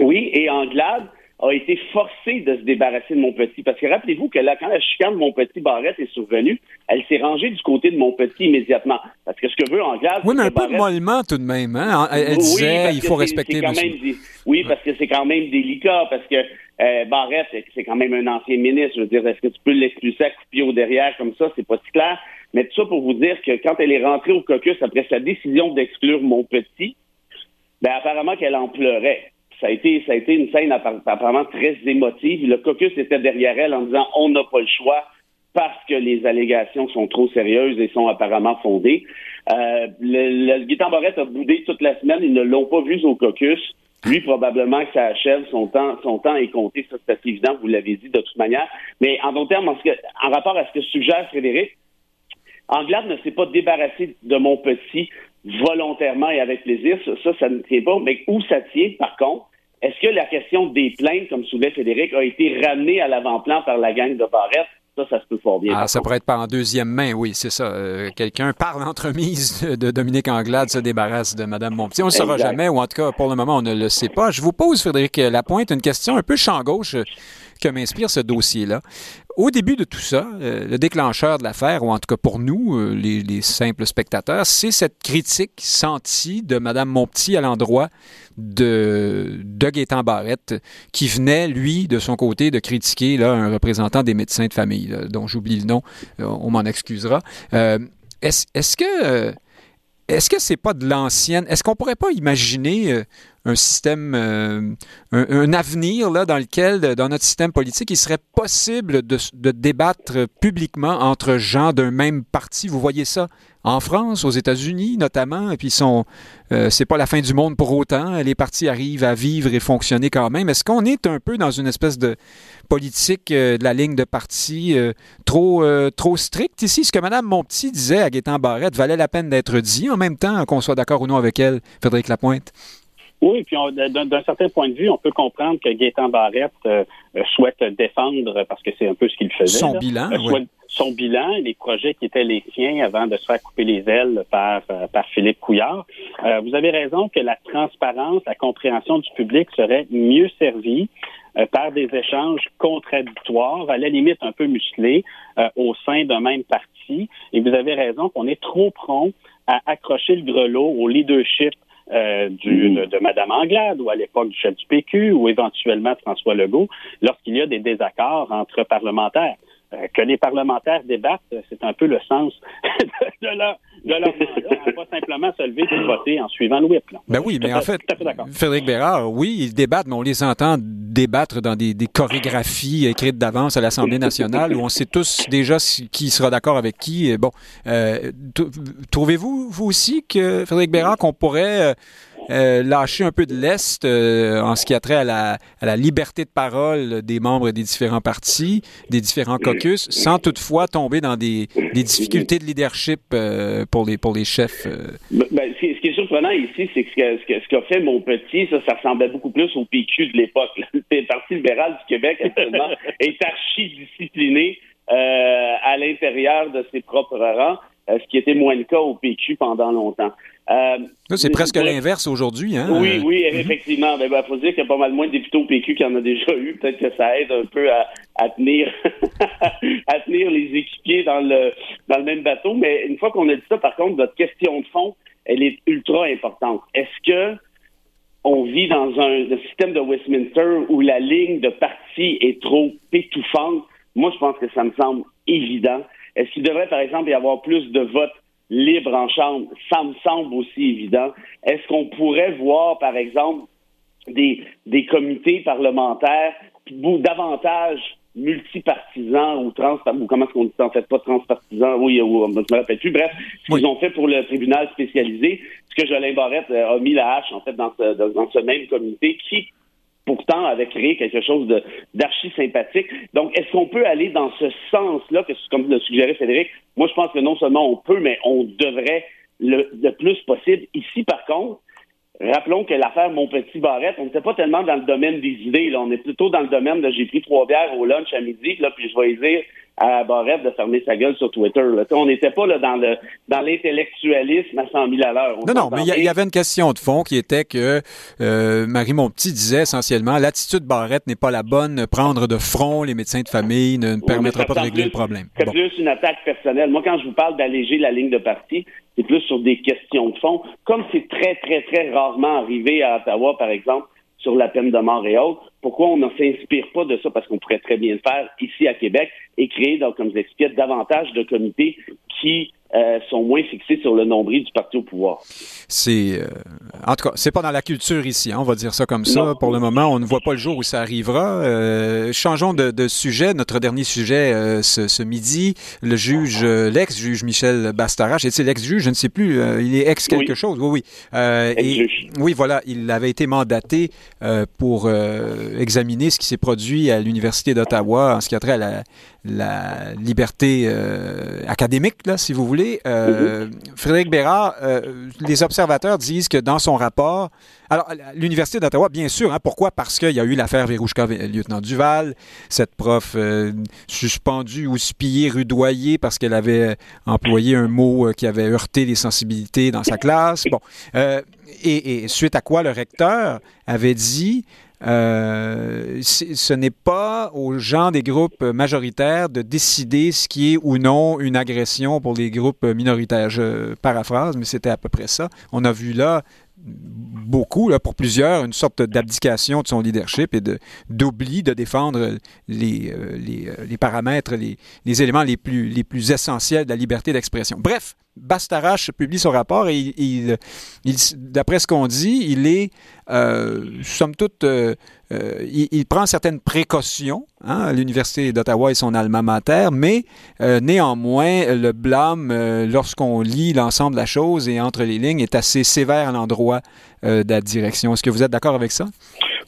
Oui, et Anglade a été forcé de se débarrasser de mon petit. Parce que rappelez-vous que là, quand la chicane de mon petit Barrette est survenue, elle s'est rangée du côté de mon petit immédiatement. Parce que ce que veut Anglade... Oui, mais un peu de mollement tout de même. Hein? Elle, disait, il faut respecter... Quand même, oui, parce que c'est quand même délicat, parce que euh, Barrette, c'est quand même un ancien ministre. Je veux dire, est-ce que tu peux l'expulser à couper au derrière comme ça? C'est pas si clair. Mais tout ça pour vous dire que quand elle est rentrée au caucus après sa décision d'exclure mon petit, ben apparemment qu'elle en pleurait ça a été, ça a été une scène apparemment très émotive. Le caucus était derrière elle en disant on n'a pas le choix parce que les allégations sont trop sérieuses et sont apparemment fondées. Euh, le, le a boudé toute la semaine. Ils ne l'ont pas vu au caucus. Lui, probablement que ça achève. Son temps, son temps est compté. Ça, c'est assez évident. Vous l'avez dit de toute manière. Mais en d'autres termes, en, rapport à ce que suggère Frédéric, Anglade ne s'est pas débarrassé de mon petit volontairement et avec plaisir. Ça, ça ne tient pas. Mais où ça tient, par contre, est-ce que la question des plaintes, comme soulevait Frédéric, a été ramenée à l'avant-plan par la gang de Barrette? Ça, ça se peut fort bien. Ah, ça pourrait être par en deuxième main, oui, c'est ça. Euh, quelqu'un, par l'entremise de Dominique Anglade, se débarrasse de Mme Montpetit. On ne le saura jamais, ou en tout cas, pour le moment, on ne le sait pas. Je vous pose, Frédéric Lapointe, une question un peu champ gauche que m'inspire ce dossier-là. Au début de tout ça, euh, le déclencheur de l'affaire, ou en tout cas pour nous, euh, les, simples spectateurs, c'est cette critique sentie de Mme Montpetit à l'endroit de, de Gaétan Barrette, qui venait, lui, de son côté, de critiquer un représentant des médecins de famille, dont j'oublie le nom, euh, on m'en excusera. est-ce, est-ce que est-ce que c'est pas de l'ancienne? Est-ce qu'on pourrait pas imaginer un système, euh, un, avenir là, dans lequel, dans notre système politique, il serait possible de, de débattre publiquement entre gens d'un même parti. Vous voyez ça en France, aux États-Unis notamment, et puis euh, c'est pas la fin du monde pour autant. Les partis arrivent à vivre et fonctionner quand même. Est-ce qu'on est un peu dans une espèce de politique euh, de la ligne de parti trop trop stricte ici? Ce que Mme Montpetit disait à Gaétan Barrette valait la peine d'être dit, en même temps qu'on soit d'accord ou non avec elle, Frédéric Lapointe. Oui, puis d'un certain point de vue, on peut comprendre que Gaétan Barrette euh, euh, souhaite défendre, parce que c'est un peu ce qu'il faisait. Son bilan, euh, Son bilan, les projets qui étaient les siens avant de se faire couper les ailes par, par Philippe Couillard. vous avez raison que la transparence, la compréhension du public serait mieux servie par des échanges contradictoires, à la limite un peu musclés, au sein d'un même parti. Et vous avez raison qu'on est trop prompt à accrocher le grelot au leadership euh, du, de, de, Mme Anglade ou à l'époque du chef du PQ ou éventuellement François Legault lorsqu'il y a des désaccords entre parlementaires. Euh, que les parlementaires débattent, c'est un peu le sens <laughs> de, leur, de leur mandat, pas simplement se lever et voter en suivant le whip. Là. Ben oui, mais en fait, Frédéric Bérard, oui, ils débattent, mais on les entend débattre dans des, des chorégraphies écrites d'avance à l'Assemblée nationale où on sait tous déjà qui sera d'accord avec qui. Bon, euh, trouvez-vous, vous aussi, que Frédéric Bérard, qu'on pourrait... Euh, euh, lâcher un peu de l'Est euh, en ce qui a trait à la, à la, liberté de parole des membres des différents partis, des différents caucus, sans toutefois tomber dans des, des difficultés de leadership euh, pour, les, pour les chefs. Ben, ben, ce, qui est surprenant ici, c'est que ce qu'a ce qu'a fait mon petit, ça, ça ressemblait beaucoup plus au PQ de l'époque. <laughs> Le Parti libéral du Québec, actuellement, <laughs> est archi-discipliné à l'intérieur de ses propres rangs, ce qui était moins le cas au PQ pendant longtemps. Euh, c'est presque l'inverse aujourd'hui. Hein? Oui, oui, effectivement. Il ben, faut dire qu'il y a pas mal moins de députés au PQ qu'il y en a déjà eu. Peut-être que ça aide un peu à, tenir <laughs> à tenir les équipiers dans le dans le même bateau. Mais une fois qu'on a dit ça, par contre, votre question de fond, elle est ultra importante. Est-ce que on vit dans un, un système de Westminster où la ligne de parti est trop étouffante? Moi, je pense que ça me semble évident. Est-ce qu'il devrait, par exemple, y avoir plus de votes libre en chambre, ça me semble aussi évident. Est-ce qu'on pourrait voir, par exemple, des, des comités parlementaires davantage multipartisans ou trans ou comment est-ce qu'on dit en fait? Pas transpartisans oui ou je me rappelle plus. Bref ce qu'ils ont fait pour le tribunal spécialisé ce que Jolin Barrette a mis la hache en fait dans ce, dans ce même comité qui pourtant avait créé quelque chose d'archi sympathique. Donc, est-ce qu'on peut aller dans ce sens-là, comme le suggérait Frédéric? Moi, je pense que non seulement on peut, mais on devrait le, le plus possible. Ici, par contre, Rappelons que l'affaire Mon Petit Barrette, on n'était pas tellement dans le domaine des idées. Là. On est plutôt dans le domaine de j'ai pris trois bières au lunch à midi, là, puis je vais dire à Barrette de fermer sa gueule sur Twitter. Là. On n'était pas là, dans le dans l'intellectualisme à 100 000 à l'heure. Non, non, mais il y, avait une question de fond qui était que euh, Marie Montpetit disait essentiellement l'attitude Barrette n'est pas la bonne. Prendre de front les médecins de famille ne, permettra pas de régler le problème. C'est plus une attaque personnelle. Moi, quand je vous parle d'alléger la ligne de parti, c'est plus sur des questions de fond. Comme c'est très, très, très rarement arrivé à Ottawa, par exemple, sur la peine de mort et autres, pourquoi on ne s'inspire pas de ça? Parce qu'on pourrait très bien le faire ici à Québec et créer, donc, comme je l'expliquais, davantage de comités qui euh, sont moins fixés sur le nombril du parti au pouvoir. C'est, euh, en tout cas, c'est pas dans la culture ici, hein, on va dire ça comme ça. Pour le moment, on ne voit pas le jour où ça arrivera. Euh, changeons de, de, sujet. Notre dernier sujet ce, ce, midi, le juge, l'ex-juge Michel Bastarache, est-il l'ex-juge Je ne sais plus. il est ex quelque chose. Oui, oui. et, oui, voilà. Il avait été mandaté pour examiner ce qui s'est produit à l'université d'Ottawa en ce qui a trait à la la liberté euh, académique, là, si vous voulez. Euh, Frédéric Bérard, euh, les observateurs disent que dans son rapport, alors l'Université d'Ottawa, bien sûr, hein, pourquoi? Parce qu'il y a eu l'affaire Verouchka, lieutenant Duval, cette prof suspendue ou spillée, rudoyée parce qu'elle avait employé un mot qui avait heurté les sensibilités dans sa classe. Bon. Et, et, suite à quoi le recteur avait dit euh, ce n'est pas aux gens des groupes majoritaires de décider ce qui est ou non une agression pour les groupes minoritaires. Je paraphrase, mais c'était à peu près ça. On a vu là beaucoup, là, pour plusieurs, une sorte d'abdication de son leadership et d'oubli de, défendre les, euh, euh, les paramètres, les, les, éléments les plus, les plus essentiels de la liberté d'expression. Bref, Bastarache publie son rapport et il, d'après ce qu'on dit, il est, euh, somme toute, euh, euh, il, prend certaines précautions hein, l'Université d'Ottawa et son alma mater, mais néanmoins, le blâme, lorsqu'on lit l'ensemble de la chose et entre les lignes, est assez sévère à l'endroit de la direction. Est-ce que vous êtes d'accord avec ça?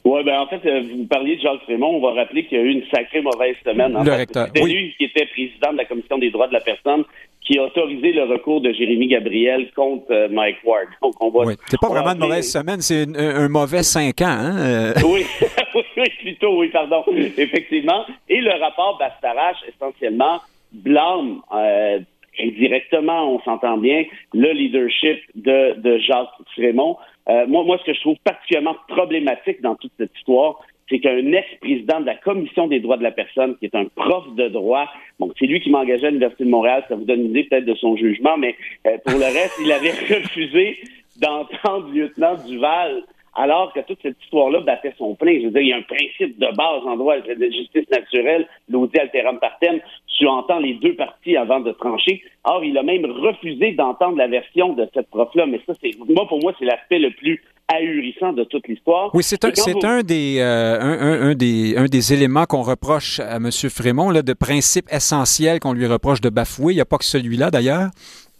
Oui, ben en fait, vous parliez de Jacques Frémont. On va rappeler qu'il y a eu une sacrée mauvaise semaine. le recteur. C'était lui qui était président de la Commission des droits de la personne qui a autorisé le recours de Jérémy Gabriel contre euh, Mike Ward. <laughs> Donc, on va. Oui. C'est pas vraiment une mauvaise semaine, c'est un, mauvais cinq ans. Hein? Euh. <laughs> Oui. oui, plutôt, oui, pardon. Effectivement. Et le rapport Bastarache, essentiellement, blâme euh, indirectement, on s'entend bien, le leadership de, de Jacques Frémont. moi, moi, ce que je trouve particulièrement problématique dans toute cette histoire, c'est qu'un ex-président de la Commission des droits de la personne, qui est un prof de droit, bon, c'est lui qui m'a engagé à l'Université de Montréal, ça vous donne une idée peut-être de son jugement, mais euh, pour le reste, il avait <laughs> refusé d'entendre lieutenant Duval alors que toute cette histoire-là battait son plein. Je veux dire, il y a un principe de base en droit de justice naturelle, l'audit alteram partem, tu entends les deux parties avant de trancher. Or, il a même refusé d'entendre la version de cette prof-là. Mais ça, c'est moi, pour moi, c'est l'aspect le plus ahurissant de toute l'histoire. Oui, c'est un, un, des, euh, un, un, des, un des éléments qu'on reproche à M. Frémont, là, de principe essentiel qu'on lui reproche de bafouer. Il n'y a pas que celui-là, d'ailleurs.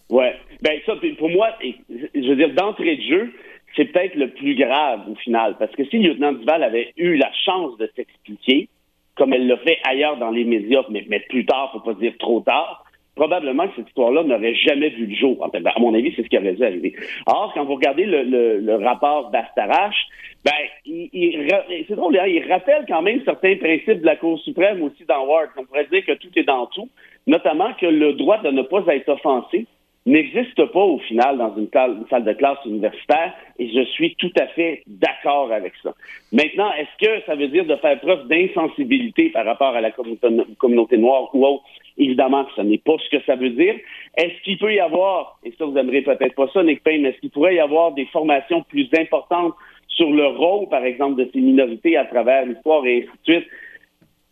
Oui. Ben ça, pour moi, je veux dire, d'entrée de jeu, c'est peut-être le plus grave au final. Parce que si le lieutenant Duval avait eu la chance de s'expliquer, comme elle l'a fait ailleurs dans les médias, mais, plus tard, faut pas dire trop tard, probablement que cette histoire-là n'aurait jamais vu le jour. À mon avis, c'est ce qui aurait dû arriver. Or, quand vous regardez le, rapport d'Astarache, ben, c'est drôle, hein, il rappelle quand même certains principes de la Cour suprême aussi dans Ward. On pourrait dire que tout est dans tout, notamment que le droit de ne pas être offensé n'existe pas au final dans une, salle de classe universitaire et je suis tout à fait d'accord avec ça. Maintenant, est-ce que ça veut dire de faire preuve d'insensibilité par rapport à la communauté noire ou autre? Évidemment ce n'est pas ce que ça veut dire. Est-ce qu'il peut y avoir, et ça vous n'aimerez peut-être pas ça, Nick Payne, est-ce qu'il pourrait y avoir des formations plus importantes sur le rôle, par exemple, de ces minorités à travers l'histoire et ainsi de suite?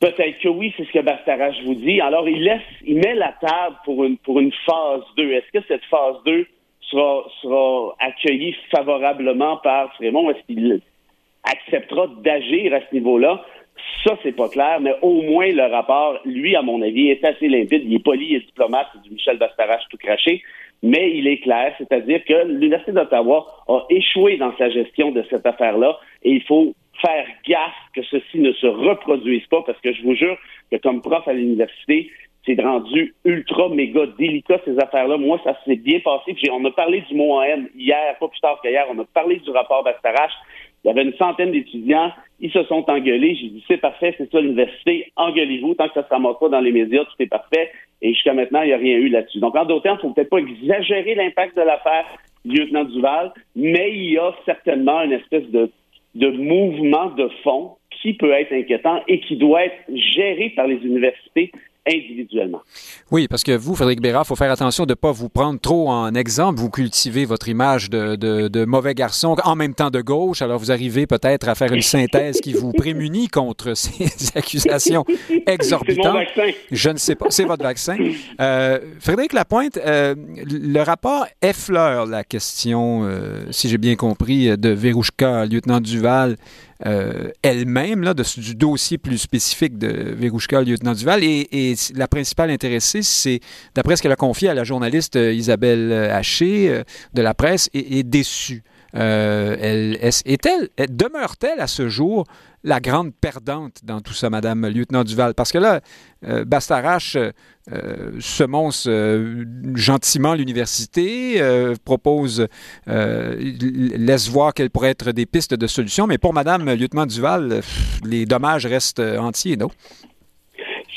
Peut-être que oui, c'est ce que Bastarache vous dit. Alors, il laisse, il met la table pour une, pour une phase 2. Est-ce que cette phase 2 sera, sera accueillie favorablement par Frémont? Est-ce qu'il acceptera d'agir à ce niveau-là? Ça, c'est pas clair, mais au moins le rapport, lui, à mon avis, est assez limpide. Il est poli, il est diplomate, c'est du Michel Bastarache tout craché, mais il est clair, c'est-à-dire que l'Université d'Ottawa a échoué dans sa gestion de cette affaire-là et il faut faire gaffe que ceci ne se reproduise pas parce que je vous jure que comme prof à l'université, c'est rendu ultra, méga délicat, ces affaires-là. Moi, ça s'est bien passé. Puis on a parlé du mot OM hier, pas plus tard qu'hier. On a parlé du rapport Bastarache. Il y avait une centaine d'étudiants. Ils se sont engueulés. J'ai dit, c'est parfait, c'est ça l'université. Engueulez-vous. Tant que ça se ramasse pas dans les médias, tout est parfait. Et jusqu'à maintenant, il n'y a rien eu là-dessus. Donc, en d'autres termes, il ne faut peut-être pas exagérer l'impact de l'affaire lieutenant Duval, mais il y a certainement une espèce de, de mouvement de fond qui peut être inquiétant et qui doit être géré par les universités individuellement. Oui, parce que vous, Frédéric Bérard, il faut faire attention de ne pas vous prendre trop en exemple. Vous cultivez votre image de, de, mauvais garçon en même temps de gauche, alors vous arrivez peut-être à faire une synthèse qui vous prémunit contre <laughs> ces accusations exorbitantes. C'est mon vaccin. Je ne sais pas, c'est votre vaccin. Euh, Frédéric Lapointe, euh, le rapport effleure la question, euh, si j'ai bien compris, de Verouchka, lieutenant Duval, euh, elle-même du dossier plus spécifique de Verouchka, lieutenant Duval. Et, la principale intéressée, c'est, d'après ce qu'elle a confié à la journaliste euh, Isabelle Haché euh, de la presse, est, déçue. elle, est-elle, demeure-t-elle à ce jour la grande perdante dans tout ça, Madame Lieutenant Duval? Parce que là, euh, Bastarache euh, semonce euh, gentiment l'université, propose, laisse voir quelles pourraient être des pistes de solution, mais pour Madame Lieutenant Duval, les dommages restent entiers, non?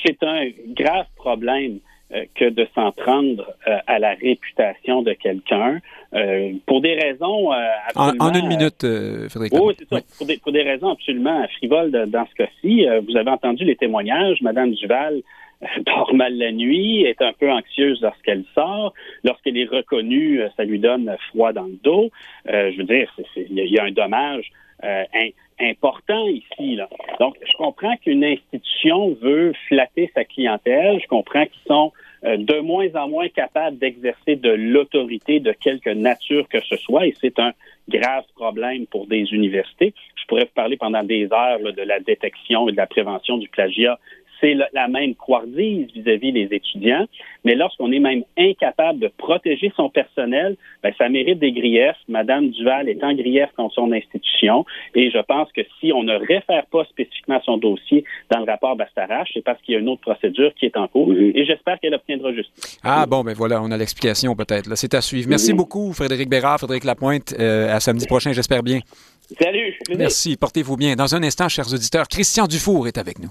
C'est un grave problème que de s'en prendre à la réputation de quelqu'un. Euh, pour des raisons absolument... En, une minute, Frédéric. oui, c'est ça. Pour, des, pour, des, raisons absolument frivoles dans ce cas-ci. vous avez entendu les témoignages. Madame Duval <laughs> dort mal la nuit, est un peu anxieuse lorsqu'elle sort. Lorsqu'elle est reconnue, ça lui donne froid dans le dos. Euh, je veux dire, il y, a un dommage euh, important ici. Là. Donc, je comprends qu'une institution veut flatter sa clientèle. Je comprends qu'ils sont euh, de moins en moins capables d'exercer de l'autorité de quelque nature que ce soit, et c'est un grave problème pour des universités. Je pourrais vous parler pendant des heures de la détection et de la prévention du plagiat c'est la même couardise vis-à-vis des étudiants, mais lorsqu'on est même incapable de protéger son personnel, ben, ça mérite des griefs. Madame Duval est en grief contre son institution, et je pense que si on ne réfère pas spécifiquement son dossier dans le rapport Bastarache, c'est parce qu'il y a une autre procédure qui est en cours, et j'espère qu'elle obtiendra justice. Ah bon, ben voilà, on a l'explication peut-être. C'est à suivre. Merci beaucoup, Frédéric Bérard, Frédéric Lapointe. Euh, à samedi prochain, j'espère bien. Salut. Merci. Portez-vous bien. Dans un instant, chers auditeurs, Christian Dufour est avec nous.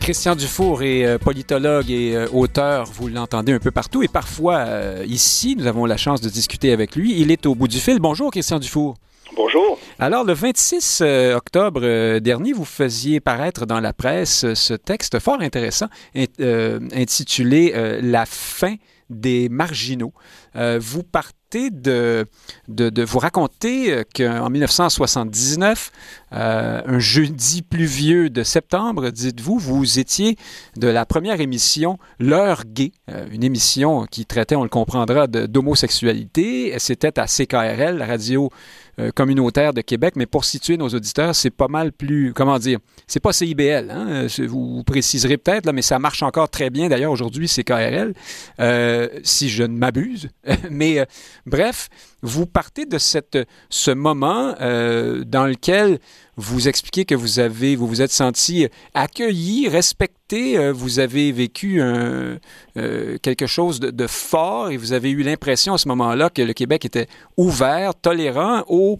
Christian Dufour est euh, politologue et euh, auteur, vous l'entendez un peu partout, et parfois euh, ici, nous avons la chance de discuter avec lui. Il est au bout du fil. Bonjour, Christian Dufour. Bonjour. Alors, le 26 octobre dernier, vous faisiez paraître dans la presse ce texte fort intéressant intitulé La fin des marginaux. vous partez de, de, vous raconter euh, qu'en 1979, euh, un jeudi pluvieux de septembre, dites-vous, vous étiez de la première émission L'heure gay, euh, une émission qui traitait, on le comprendra, d'homosexualité. C'était à CKRL, la radio euh, communautaire de Québec, mais pour situer nos auditeurs, c'est pas mal plus, comment dire, c'est pas CIBL, hein? vous, préciserez peut-être, mais ça marche encore très bien. D'ailleurs, aujourd'hui, c'est KRL, euh, si je ne m'abuse. <laughs> mais euh, bref, vous partez de cette, ce moment dans lequel vous expliquez que vous avez, vous vous êtes senti accueilli, respecté, euh, vous avez vécu euh, quelque chose de, fort et vous avez eu l'impression à ce moment-là que le Québec était ouvert, tolérant aux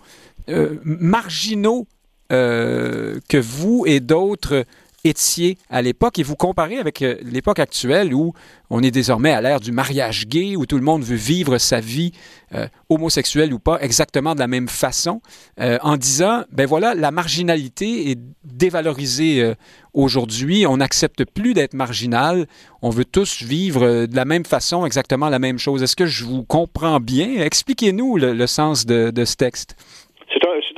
euh, marginaux que vous et d'autres étiez à l'époque et vous comparez avec euh, l'époque actuelle où on est désormais à l'ère du mariage gay, où tout le monde veut vivre sa vie euh, homosexuelle ou pas exactement de la même façon, euh, en disant, ben voilà, la marginalité est dévalorisée aujourd'hui, on n'accepte plus d'être marginal, on veut tous vivre de la même façon, exactement la même chose. Est-ce que je vous comprends bien? Expliquez-nous le, sens de, de ce texte.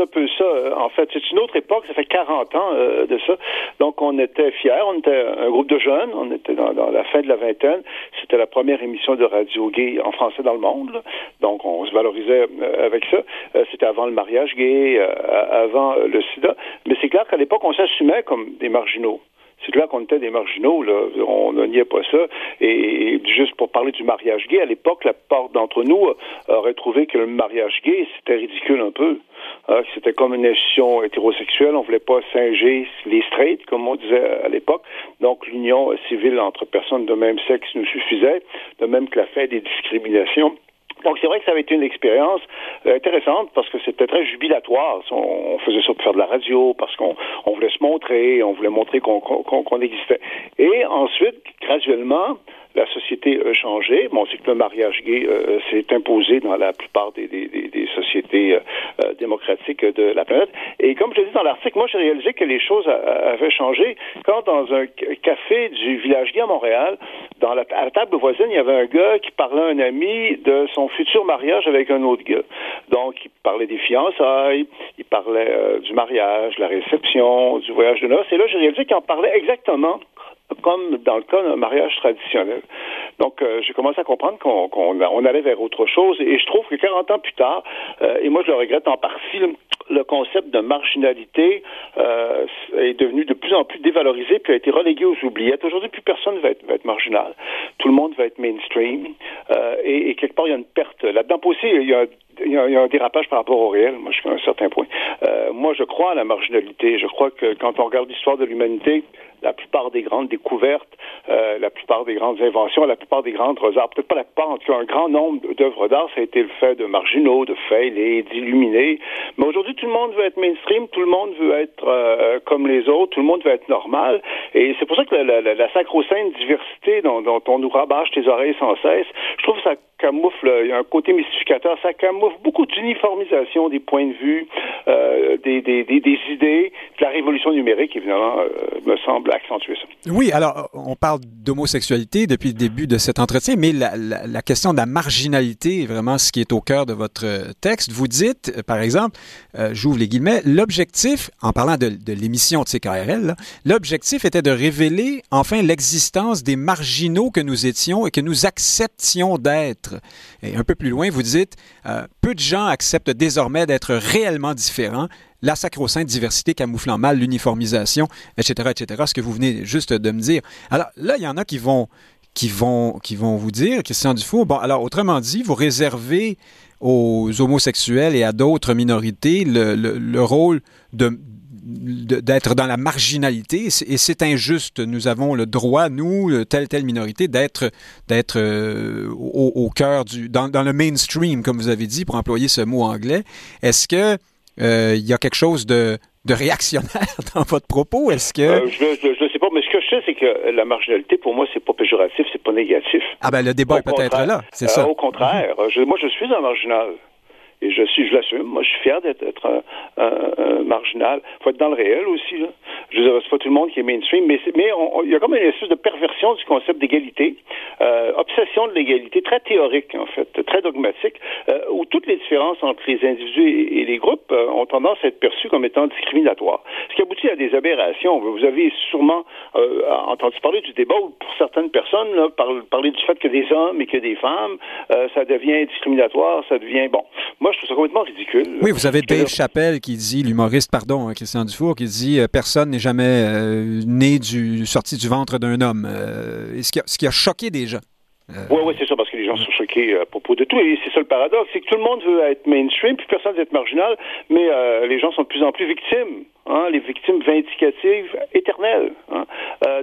Un, peu ça, euh, en fait. C'est une autre époque, ça fait 40 ans euh, de ça. Donc, on était fiers, on était un groupe de jeunes, on était dans, la fin de la vingtaine. C'était la première émission de radio gay en français dans le monde. Donc, on se valorisait euh, avec ça. C'était avant le mariage gay, avant le sida. Mais c'est clair qu'à l'époque, on s'assumait comme des marginaux. C'est clair qu'on était des marginaux, là. On ne niait pas ça. Et, juste pour parler du mariage gay, à l'époque, la plupart d'entre nous auraient trouvé que le mariage gay, c'était ridicule un peu. Hein, c'était comme une institution hétérosexuelle. On voulait pas singer les straight, comme on disait à l'époque. Donc, l'union civile entre personnes de même sexe nous suffisait, de même que la fin des discriminations. Donc c'est vrai que ça avait été une expérience euh, intéressante parce que c'était très jubilatoire. On, faisait ça pour faire de la radio parce qu'on voulait se montrer, on voulait montrer qu'on existait. Et ensuite, graduellement, la société a changé. Bon, c'est que le mariage gay euh, s'est imposé dans la plupart des, sociétés euh, euh, démocratiques de la planète. Et comme je l'ai dit dans l'article, moi, j'ai réalisé que les choses avaient changé quand dans un café du village gay à Montréal, dans la, à la table voisine, il y avait un gars qui parlait à un ami de son futur mariage avec un autre gars. Donc, il parlait des fiançailles, il parlait du mariage, la réception, du voyage de noces. Et là, j'ai réalisé qu'il en parlait exactement comme dans le cas d'un mariage traditionnel. Donc, euh, j'ai commencé à comprendre qu'on on allait vers autre chose. Et je trouve que 40 ans plus tard, euh, et moi je le regrette en partie, le concept de marginalité euh, est devenu de plus en plus dévalorisé puis a été relégué aux oubliettes. Aujourd'hui, plus personne ne va être, être marginal. Tout le monde va être mainstream. Et, et, quelque part, il y a une perte. Là-dedans aussi, il y a un dérapage par rapport au réel, moi, jusqu'à un certain point. Euh, moi, je crois à la marginalité. Je crois que quand on regarde l'histoire de l'humanité, la plupart des grandes découvertes, euh, la plupart des grandes inventions, la plupart des grandes arts, peut-être pas la plupart, en tout cas un grand nombre d'œuvres d'art, ça a été le fait de marginaux, de et d'illuminés. Mais aujourd'hui, tout le monde veut être mainstream, tout le monde veut être euh, comme les autres, tout le monde veut être normal. Et c'est pour ça que la, la, la sacro-sainte diversité dont, dont, on nous rabâche les oreilles sans cesse, je trouve ça camoufle, il y a un côté mystificateur, ça camoufle beaucoup d'uniformisation des points de vue, euh, des, des, des, idées. La révolution numérique, évidemment, euh, me semble accentuer ça. Oui, alors, on parle d'homosexualité depuis le début de cet entretien, mais la, question de la marginalité est vraiment ce qui est au cœur de votre texte. Vous dites, par exemple, euh, j'ouvre les guillemets, l'objectif, en parlant de, de l'émission de CKRL, l'objectif était de révéler enfin l'existence des marginaux que nous étions et que nous acceptions d'être. Et un peu plus loin, vous dites, euh, peu de gens acceptent désormais d'être réellement différents. La sacro-sainte diversité camouflant mal l'uniformisation, etc., etc., ce que vous venez juste de me dire. Alors là, il y en a qui vont, qui vont, qui vont vous dire, Christian Dufour, bon, alors autrement dit, vous réservez aux homosexuels et à d'autres minorités le, le rôle de, d'être dans la marginalité et c'est injuste. Nous avons le droit, nous, telle telle minorité, d'être d'être euh, au, cœur du dans, dans, le mainstream, comme vous avez dit, pour employer ce mot anglais. Est-ce que euh, il y a quelque chose de, de réactionnaire <laughs> dans votre propos? Est-ce que euh, je, ne sais pas, mais ce que je sais, c'est que la marginalité, pour moi, c'est pas péjoratif, c'est pas négatif. Ah ben le débat est peut-être là, c'est ça. Au contraire, moi je suis un marginal. Et je suis, je l'assume. Moi, je suis fier d'être un, un, marginal. Faut être dans le réel aussi. Là. Je veux dire, c'est pas tout le monde qui est mainstream, mais mais il y a comme une espèce de perversion du concept d'égalité, euh, obsession de l'égalité, très théorique en fait, très dogmatique, euh, où toutes les différences entre les individus et, les groupes euh, ont tendance à être perçues comme étant discriminatoires. Ce qui aboutit à des aberrations. Vous avez sûrement euh, entendu parler du débat où, pour certaines personnes, là, parler du fait que des hommes et que des femmes, ça devient discriminatoire, ça devient bon. Moi, je trouve ça complètement ridicule. Oui, vous avez Dave Chappelle qui dit, l'humoriste, pardon, hein, Christian Dufour, qui dit euh, personne n'est jamais euh, né du sorti du ventre d'un homme. Euh, ce, qui a, ce qui a choqué des gens. Oui, oui, c'est ça, parce que les gens sont choqués à propos de tout. Et c'est ça le paradoxe, c'est que tout le monde veut être mainstream, puis personne veut être marginal, mais les gens sont de plus en plus victimes. Hein, les victimes vindicatives éternelles. Hein.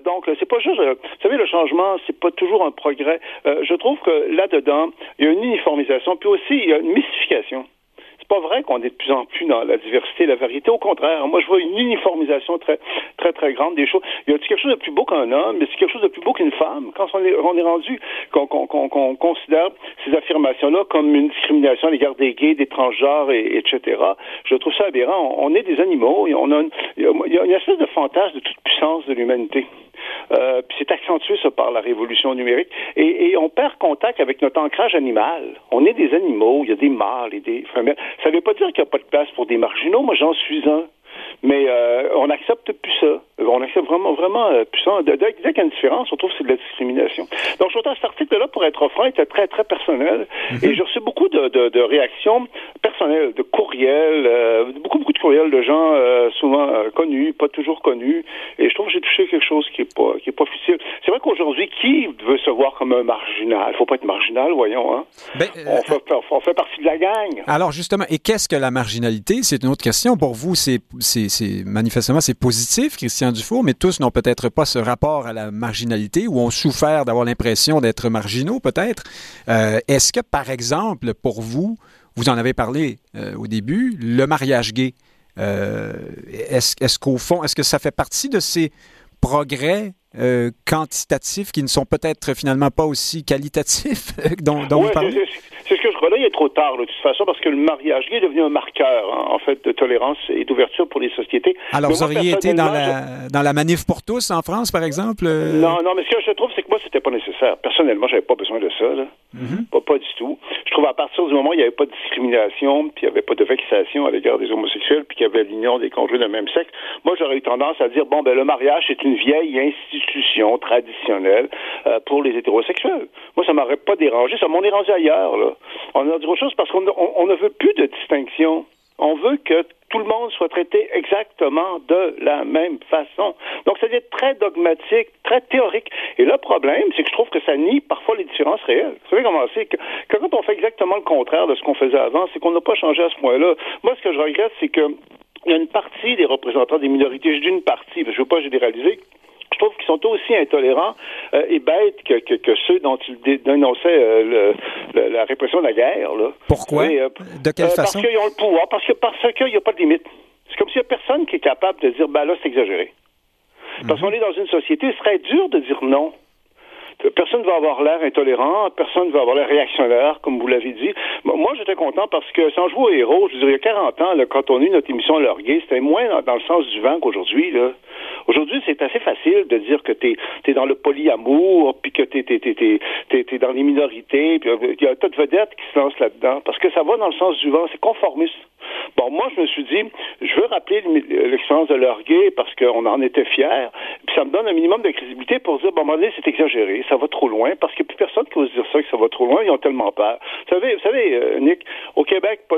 donc, c'est pas juste. vous savez, le changement, c'est pas toujours un progrès. je trouve que là-dedans, il y a une uniformisation, puis aussi il y a une mystification pas vrai qu'on est de plus en plus dans la diversité et la variété. Au contraire, moi, je vois une uniformisation très, très, très grande des choses. Il y a quelque chose de plus beau qu'un homme, mais c'est quelque chose de plus beau qu'une femme? Quand on est, rendu, qu'on considère ces affirmations-là comme une discrimination à l'égard des gays, des transgenres, et, etc., je trouve ça aberrant. On, est des animaux. On a, il y a une espèce de fantasme de toute puissance de l'humanité. Euh, puis c'est accentué ça par la révolution numérique. Et, et, on perd contact avec notre ancrage animal. On est des animaux, il y a des mâles et des femelles. Ça ne veut pas dire qu'il n'y a pas de place pour des marginaux. Moi, j'en suis un. Mais euh, on n'accepte plus ça. On accepte vraiment, vraiment euh, plus ça. Dès, qu'il y a une différence, on trouve que c'est de la discrimination. Donc, je trouve cet article-là, pour être franc, était très, très personnel. Mhm. Et j'ai reçu beaucoup de, de, de, réactions personnelles, de courriels, euh, beaucoup, beaucoup de courriels de gens souvent connus, pas toujours connus. Et je trouve que j'ai touché quelque chose qui est pas, qui est pas officiel. C'est vrai qu'aujourd'hui, qui veut se voir comme un marginal? Il faut pas être marginal, voyons. Hein? Ben, on, fait, on fait partie de la gang. Alors, justement, et qu'est-ce que la marginalité? C'est une autre question. Pour vous, c'est c'est manifestement c'est positif, Christian Dufour, mais tous n'ont peut-être pas ce rapport à la marginalité ou ont souffert d'avoir l'impression d'être marginaux, peut-être. Euh, est-ce que, par exemple, pour vous, vous en avez parlé euh, au début, le mariage gay, euh, est-ce, est-ce qu'au fond, est-ce que ça fait partie de ces progrès euh, quantitatifs qui ne sont peut-être finalement pas aussi qualitatifs <laughs> dont, dont vous parlez? C'est ce que je crois. Là, il est trop tard, de toute façon, parce que le mariage gay est devenu un marqueur, hein, en fait, de tolérance et d'ouverture pour les sociétés. Alors, vous auriez été dans la, dans la manif pour tous en France, par exemple? Euh? Non, non, mais ce que je trouve, c'était pas nécessaire. Personnellement, j'avais pas besoin de ça, là. Mm-hmm. pas, pas, du tout. Je trouve à partir du moment où il n'y avait pas de discrimination, puis il n'y avait pas de vexation à l'égard des homosexuels, puis qu'il y avait l'union des conjoints de même sexe, moi, j'aurais eu tendance à dire, bon, ben, le mariage, c'est une vieille institution traditionnelle euh, pour les hétérosexuels. Moi, ça m'aurait pas dérangé. Ça m'en est rendu ailleurs, là. On a dit autre chose parce qu'on on, ne veut plus de distinction. On veut que tout le monde soit traité exactement de la même façon. Donc, devient très dogmatique, très théorique. Et le problème, c'est que je trouve que ça nie parfois les différences réelles. Vous savez comment c'est que, quand on fait exactement le contraire de ce qu'on faisait avant, c'est qu'on n'a pas changé à ce point-là. Moi, ce que je regrette, c'est que il y a une partie des représentants des minorités, je partie, je ne veux pas généraliser, trouve qu'ils sont aussi intolérants euh, et bêtes que, que, ceux dont ils dénonçaient euh, la répression de la guerre. Là. Pourquoi? Euh, de quelle façon? Parce qu'ils ont le pouvoir, parce que parce qu'il n'y a pas de limite. C'est comme s'il n'y a personne qui est capable de dire, ben là, c'est exagéré. Parce mhm. qu'on est dans une société, ce serait dur de dire non. Personne ne va avoir l'air intolérant, personne ne va avoir l'air réactionnaire, comme vous l'avez dit. Moi, j'étais content parce que sans jouer au héros, je dire, il y a 40 ans, quand on a eu notre émission Gay, c'était moins dans, le sens du vent qu'aujourd'hui. Aujourd'hui, c'est assez facile de dire que tu es, dans le polyamour, puis que tu dans les minorités, puis il y a tas de vedettes qui se lancent là-dedans, parce que ça va dans le sens du vent, c'est conformiste. Bon, moi, je me suis dit, je veux rappeler l'expérience de gay parce qu'on en était fiers, puis ça me donne un minimum de crédibilité pour dire, bon, à c'est exagéré, ça va trop loin, parce qu'il n'y a plus personne qui ose dire ça, que ça va trop loin, ils ont tellement peur. Vous savez, vous savez euh, Nick, au Québec, pas,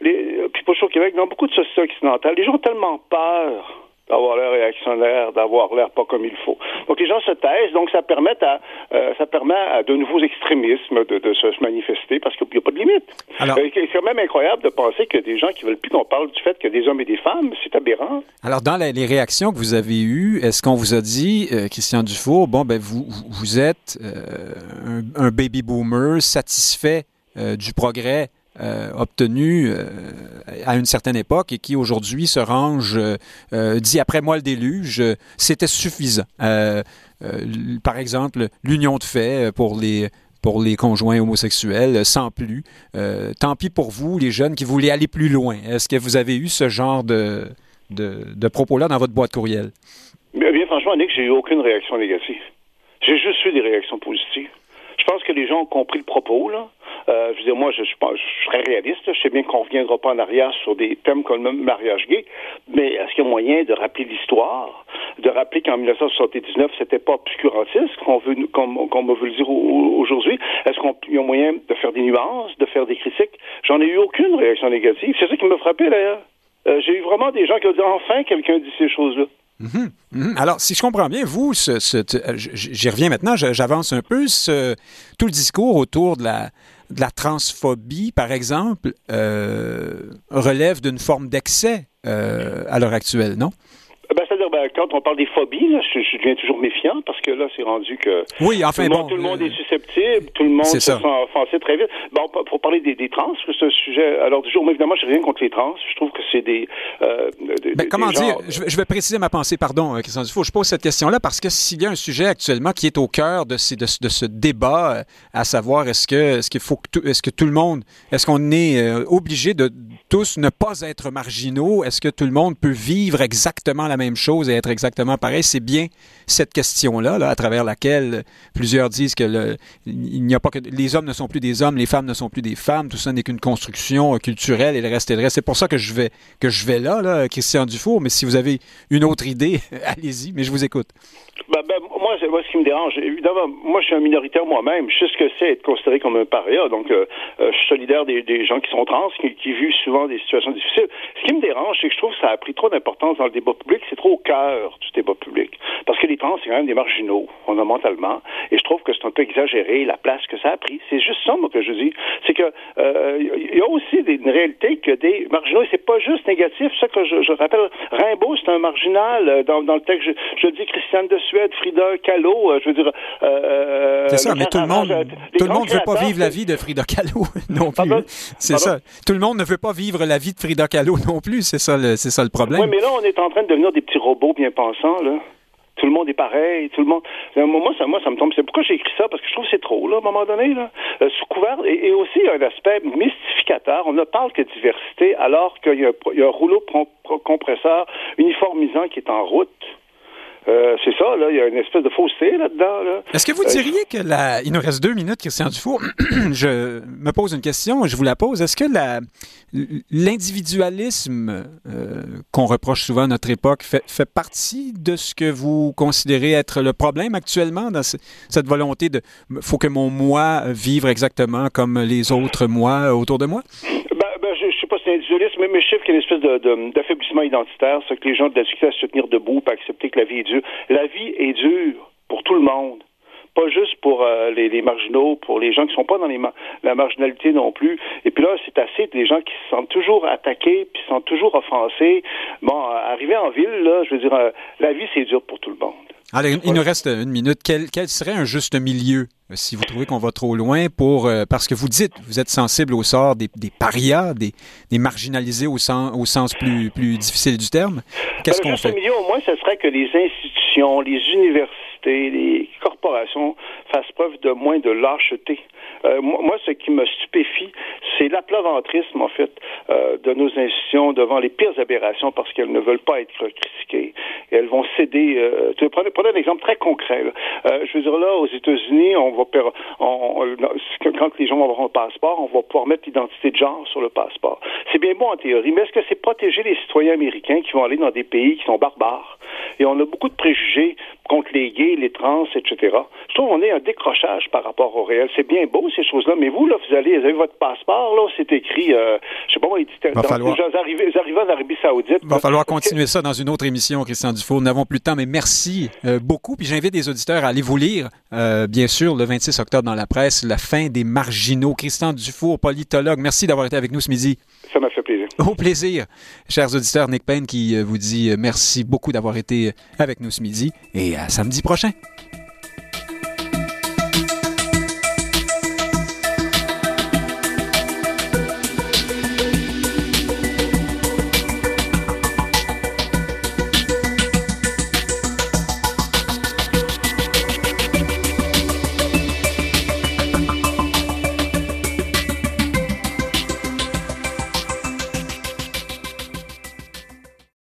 les, puis pas au Québec, dans beaucoup de sociétés occidentales, les gens ont tellement peur d'avoir l'air réactionnaire, d'avoir l'air pas comme il faut. Donc les gens se taisent, donc ça permet à euh, ça permet à de nouveaux extrémismes de, de se manifester parce qu'il n'y a pas de limite. Alors, euh, c'est quand même incroyable de penser que des gens qui veulent plus qu'on parle du fait que des hommes et des femmes, c'est aberrant. Alors dans les réactions que vous avez eues, est-ce qu'on vous a dit, euh, Christian Dufour, bon ben vous vous êtes un, un, baby boomer satisfait du progrès euh, obtenu euh, à une certaine époque et qui aujourd'hui se range, euh, dit après moi le déluge, c'était suffisant. par exemple, l'union de fait pour les pour les conjoints homosexuels, sans plus. tant pis pour vous, les jeunes qui voulaient aller plus loin. Est-ce que vous avez eu ce genre de, de, propos-là dans votre boîte courriel? Bien, bien franchement, Nick, j'ai eu aucune réaction négative. J'ai juste eu des réactions positives. Je pense que les gens ont compris le propos, là. Euh, je veux dire, moi, je, je, je, serais réaliste. Je sais bien qu'on ne reviendra pas en arrière sur des thèmes comme le mariage gay, mais est-ce qu'il y a moyen de rappeler l'histoire, de rappeler qu'en 1979, c'était pas obscurantiste, qu'on veut, comme, comme on veut le dire aujourd'hui? Est-ce qu'il y a moyen de faire des nuances, de faire des critiques? J'en ai eu aucune réaction négative. C'est ça qui m'a frappé, d'ailleurs. Euh, j'ai eu vraiment des gens qui ont dit enfin quelqu'un dit ces choses-là. Mhm, mhm. Alors, si je comprends bien, vous, j'y reviens maintenant, j'avance un peu, tout le discours autour de la, de la transphobie, par exemple, euh, relève d'une forme d'excès euh, à l'heure actuelle, non? Ben, quand on parle des phobies, je, deviens toujours méfiant parce que là, c'est rendu que oui, enfin, tout, le monde, tout le monde est susceptible, tout le monde se sent avancer très vite. Bon, pour parler des, des trans, c'est un sujet alors du jour. Mais évidemment, j'ai rien contre les trans. Je trouve que c'est des, euh, ben, comment dire? je, vais préciser ma pensée, pardon, euh, Christian Dufour. Je pose cette question-là parce que s'il y a un sujet actuellement qui est au cœur de, ces, de, de ce débat, euh, à savoir est-ce que est-ce qu'il faut que tout, est-ce que tout le monde, est-ce qu'on est, euh, obligé de tous ne pas être marginaux, est-ce que tout le monde peut vivre exactement la même chose et être exactement pareil? C'est bien cette question-là, là, à travers laquelle plusieurs disent que a pas que les hommes ne sont plus des hommes, les femmes ne sont plus des femmes, tout ça n'est qu'une construction culturelle et le reste est le reste. C'est pour ça que je vais que je vais là, Christian Dufour. Mais si vous avez une autre idée, <laughs> allez-y. Mais je vous écoute. Ben, ben, moi, moi, ce qui me dérange, évidemment, moi, je suis un minoritaire moi-même. Je sais ce que c'est être considéré comme un paria. Donc, euh, euh, je suis solidaire des, des, gens qui sont trans, qui, qui, vivent souvent des situations difficiles. Ce qui me dérange, c'est que je trouve que ça a pris trop d'importance dans le débat public. C'est trop au cœur du débat public. Parce que les trans, c'est quand même des marginaux, fondamentalement. Et je trouve que c'est un peu exagéré la place que ça a pris. C'est juste ça, moi, que je dis. C'est que euh, il y a aussi des, une réalité que des marginaux, et c'est pas juste négatif. Ça que je, je rappelle, Rimbaud, c'est un marginal. Dans, dans le texte, je, je dis Christiane de Suède, Frida Kahlo, je veux dire. c'est ça, mais tout le monde, <laughs> tout le monde ne veut pas vivre la vie de Frida Kahlo non plus. C'est ça. Tout le monde ne veut pas vivre la vie de Frida Kahlo non plus. C'est ça, c'est ça le problème. Oui, mais là, on est en train de devenir des petits robots bien pensants, là tout le monde est pareil, tout le monde. Moi, ça, moi, ça me tombe. C'est pourquoi j'ai écrit ça, parce que je trouve que c'est trop, là, à un moment donné, là. Euh, sous couvert, et, aussi, il y a un aspect mystificateur. On ne parle que de diversité, alors qu'il y, y, a un rouleau compresseur uniformisant qui est en route. Euh, c'est ça, là, il y a une espèce de fausseté là-dedans. Là. Est-ce que vous euh, diriez que la... Il nous reste deux minutes, Christian Dufour. <clears throat> je me pose une question, je vous la pose. Est-ce que la... l'individualisme euh, qu'on reproche souvent à notre époque fait, fait, partie de ce que vous considérez être le problème actuellement dans cette volonté de faut que mon moi vive exactement comme les autres moi autour de moi? C'est individualisme, mais, mais je qu'il y a une espèce d'affaiblissement identitaire, c'est que les gens ont de la difficulté à se tenir debout, pas accepter que la vie est dure. La vie est dure pour tout le monde pas juste pour euh, les, marginaux, pour les gens qui sont pas dans les la marginalité non plus. Et puis là, c'est assez des gens qui se sentent toujours attaqués, puis se sentent toujours offensés. Bon, euh, arriver en ville, là, je veux dire, euh, la vie, c'est dur pour tout le monde. Allez, il nous reste une minute. Quel, quel serait un juste milieu? Si vous trouvez qu'on va trop loin pour euh, parce que vous dites vous êtes sensible au sort des, des parias, des, des, marginalisés au sens, au sens plus, plus difficile du terme. Qu'est-ce ben, qu'on fait? milieu, au moins, ce serait que les institutions, les universités, les corporations fassent preuve de moins de lâcheté. Euh, moi, ce qui me stupéfie, c'est l'aplaventrisme, en fait, euh, de nos institutions devant les pires aberrations parce qu'elles ne veulent pas être critiquées. Et elles vont céder. Euh, prenez, un exemple très concret. Euh, je veux dire, là, aux États-Unis, on va on, quand les gens vont avoir un passeport, on va pouvoir mettre l'identité de genre sur le passeport. C'est bien bon en théorie, mais est-ce que c'est protéger les citoyens américains qui vont aller dans des pays qui sont barbares? Et on a beaucoup de préjugés contre les gays, les trans, etc. Je trouve qu'on est un décrochage par rapport au réel. C'est bien beau, ces choses-là, mais vous, là, vous allez, vous avez votre passeport, là, c'est écrit, euh, je sais pas moi, il dit, falloir... en Arabie Saoudite. Il va falloir continuer ça dans une autre émission, Christian Dufour. Nous n'avons plus de temps, mais merci euh, beaucoup. Puis j'invite les auditeurs à aller vous lire, euh, bien sûr, le 26 octobre dans la presse, La fin des marginaux. Christian Dufour, politologue, merci d'avoir été avec nous ce midi. Ça m'a fait plaisir. Au plaisir. Chers auditeurs, Nick Payne qui vous dit merci beaucoup d'avoir été avec nous ce midi et à samedi prochain.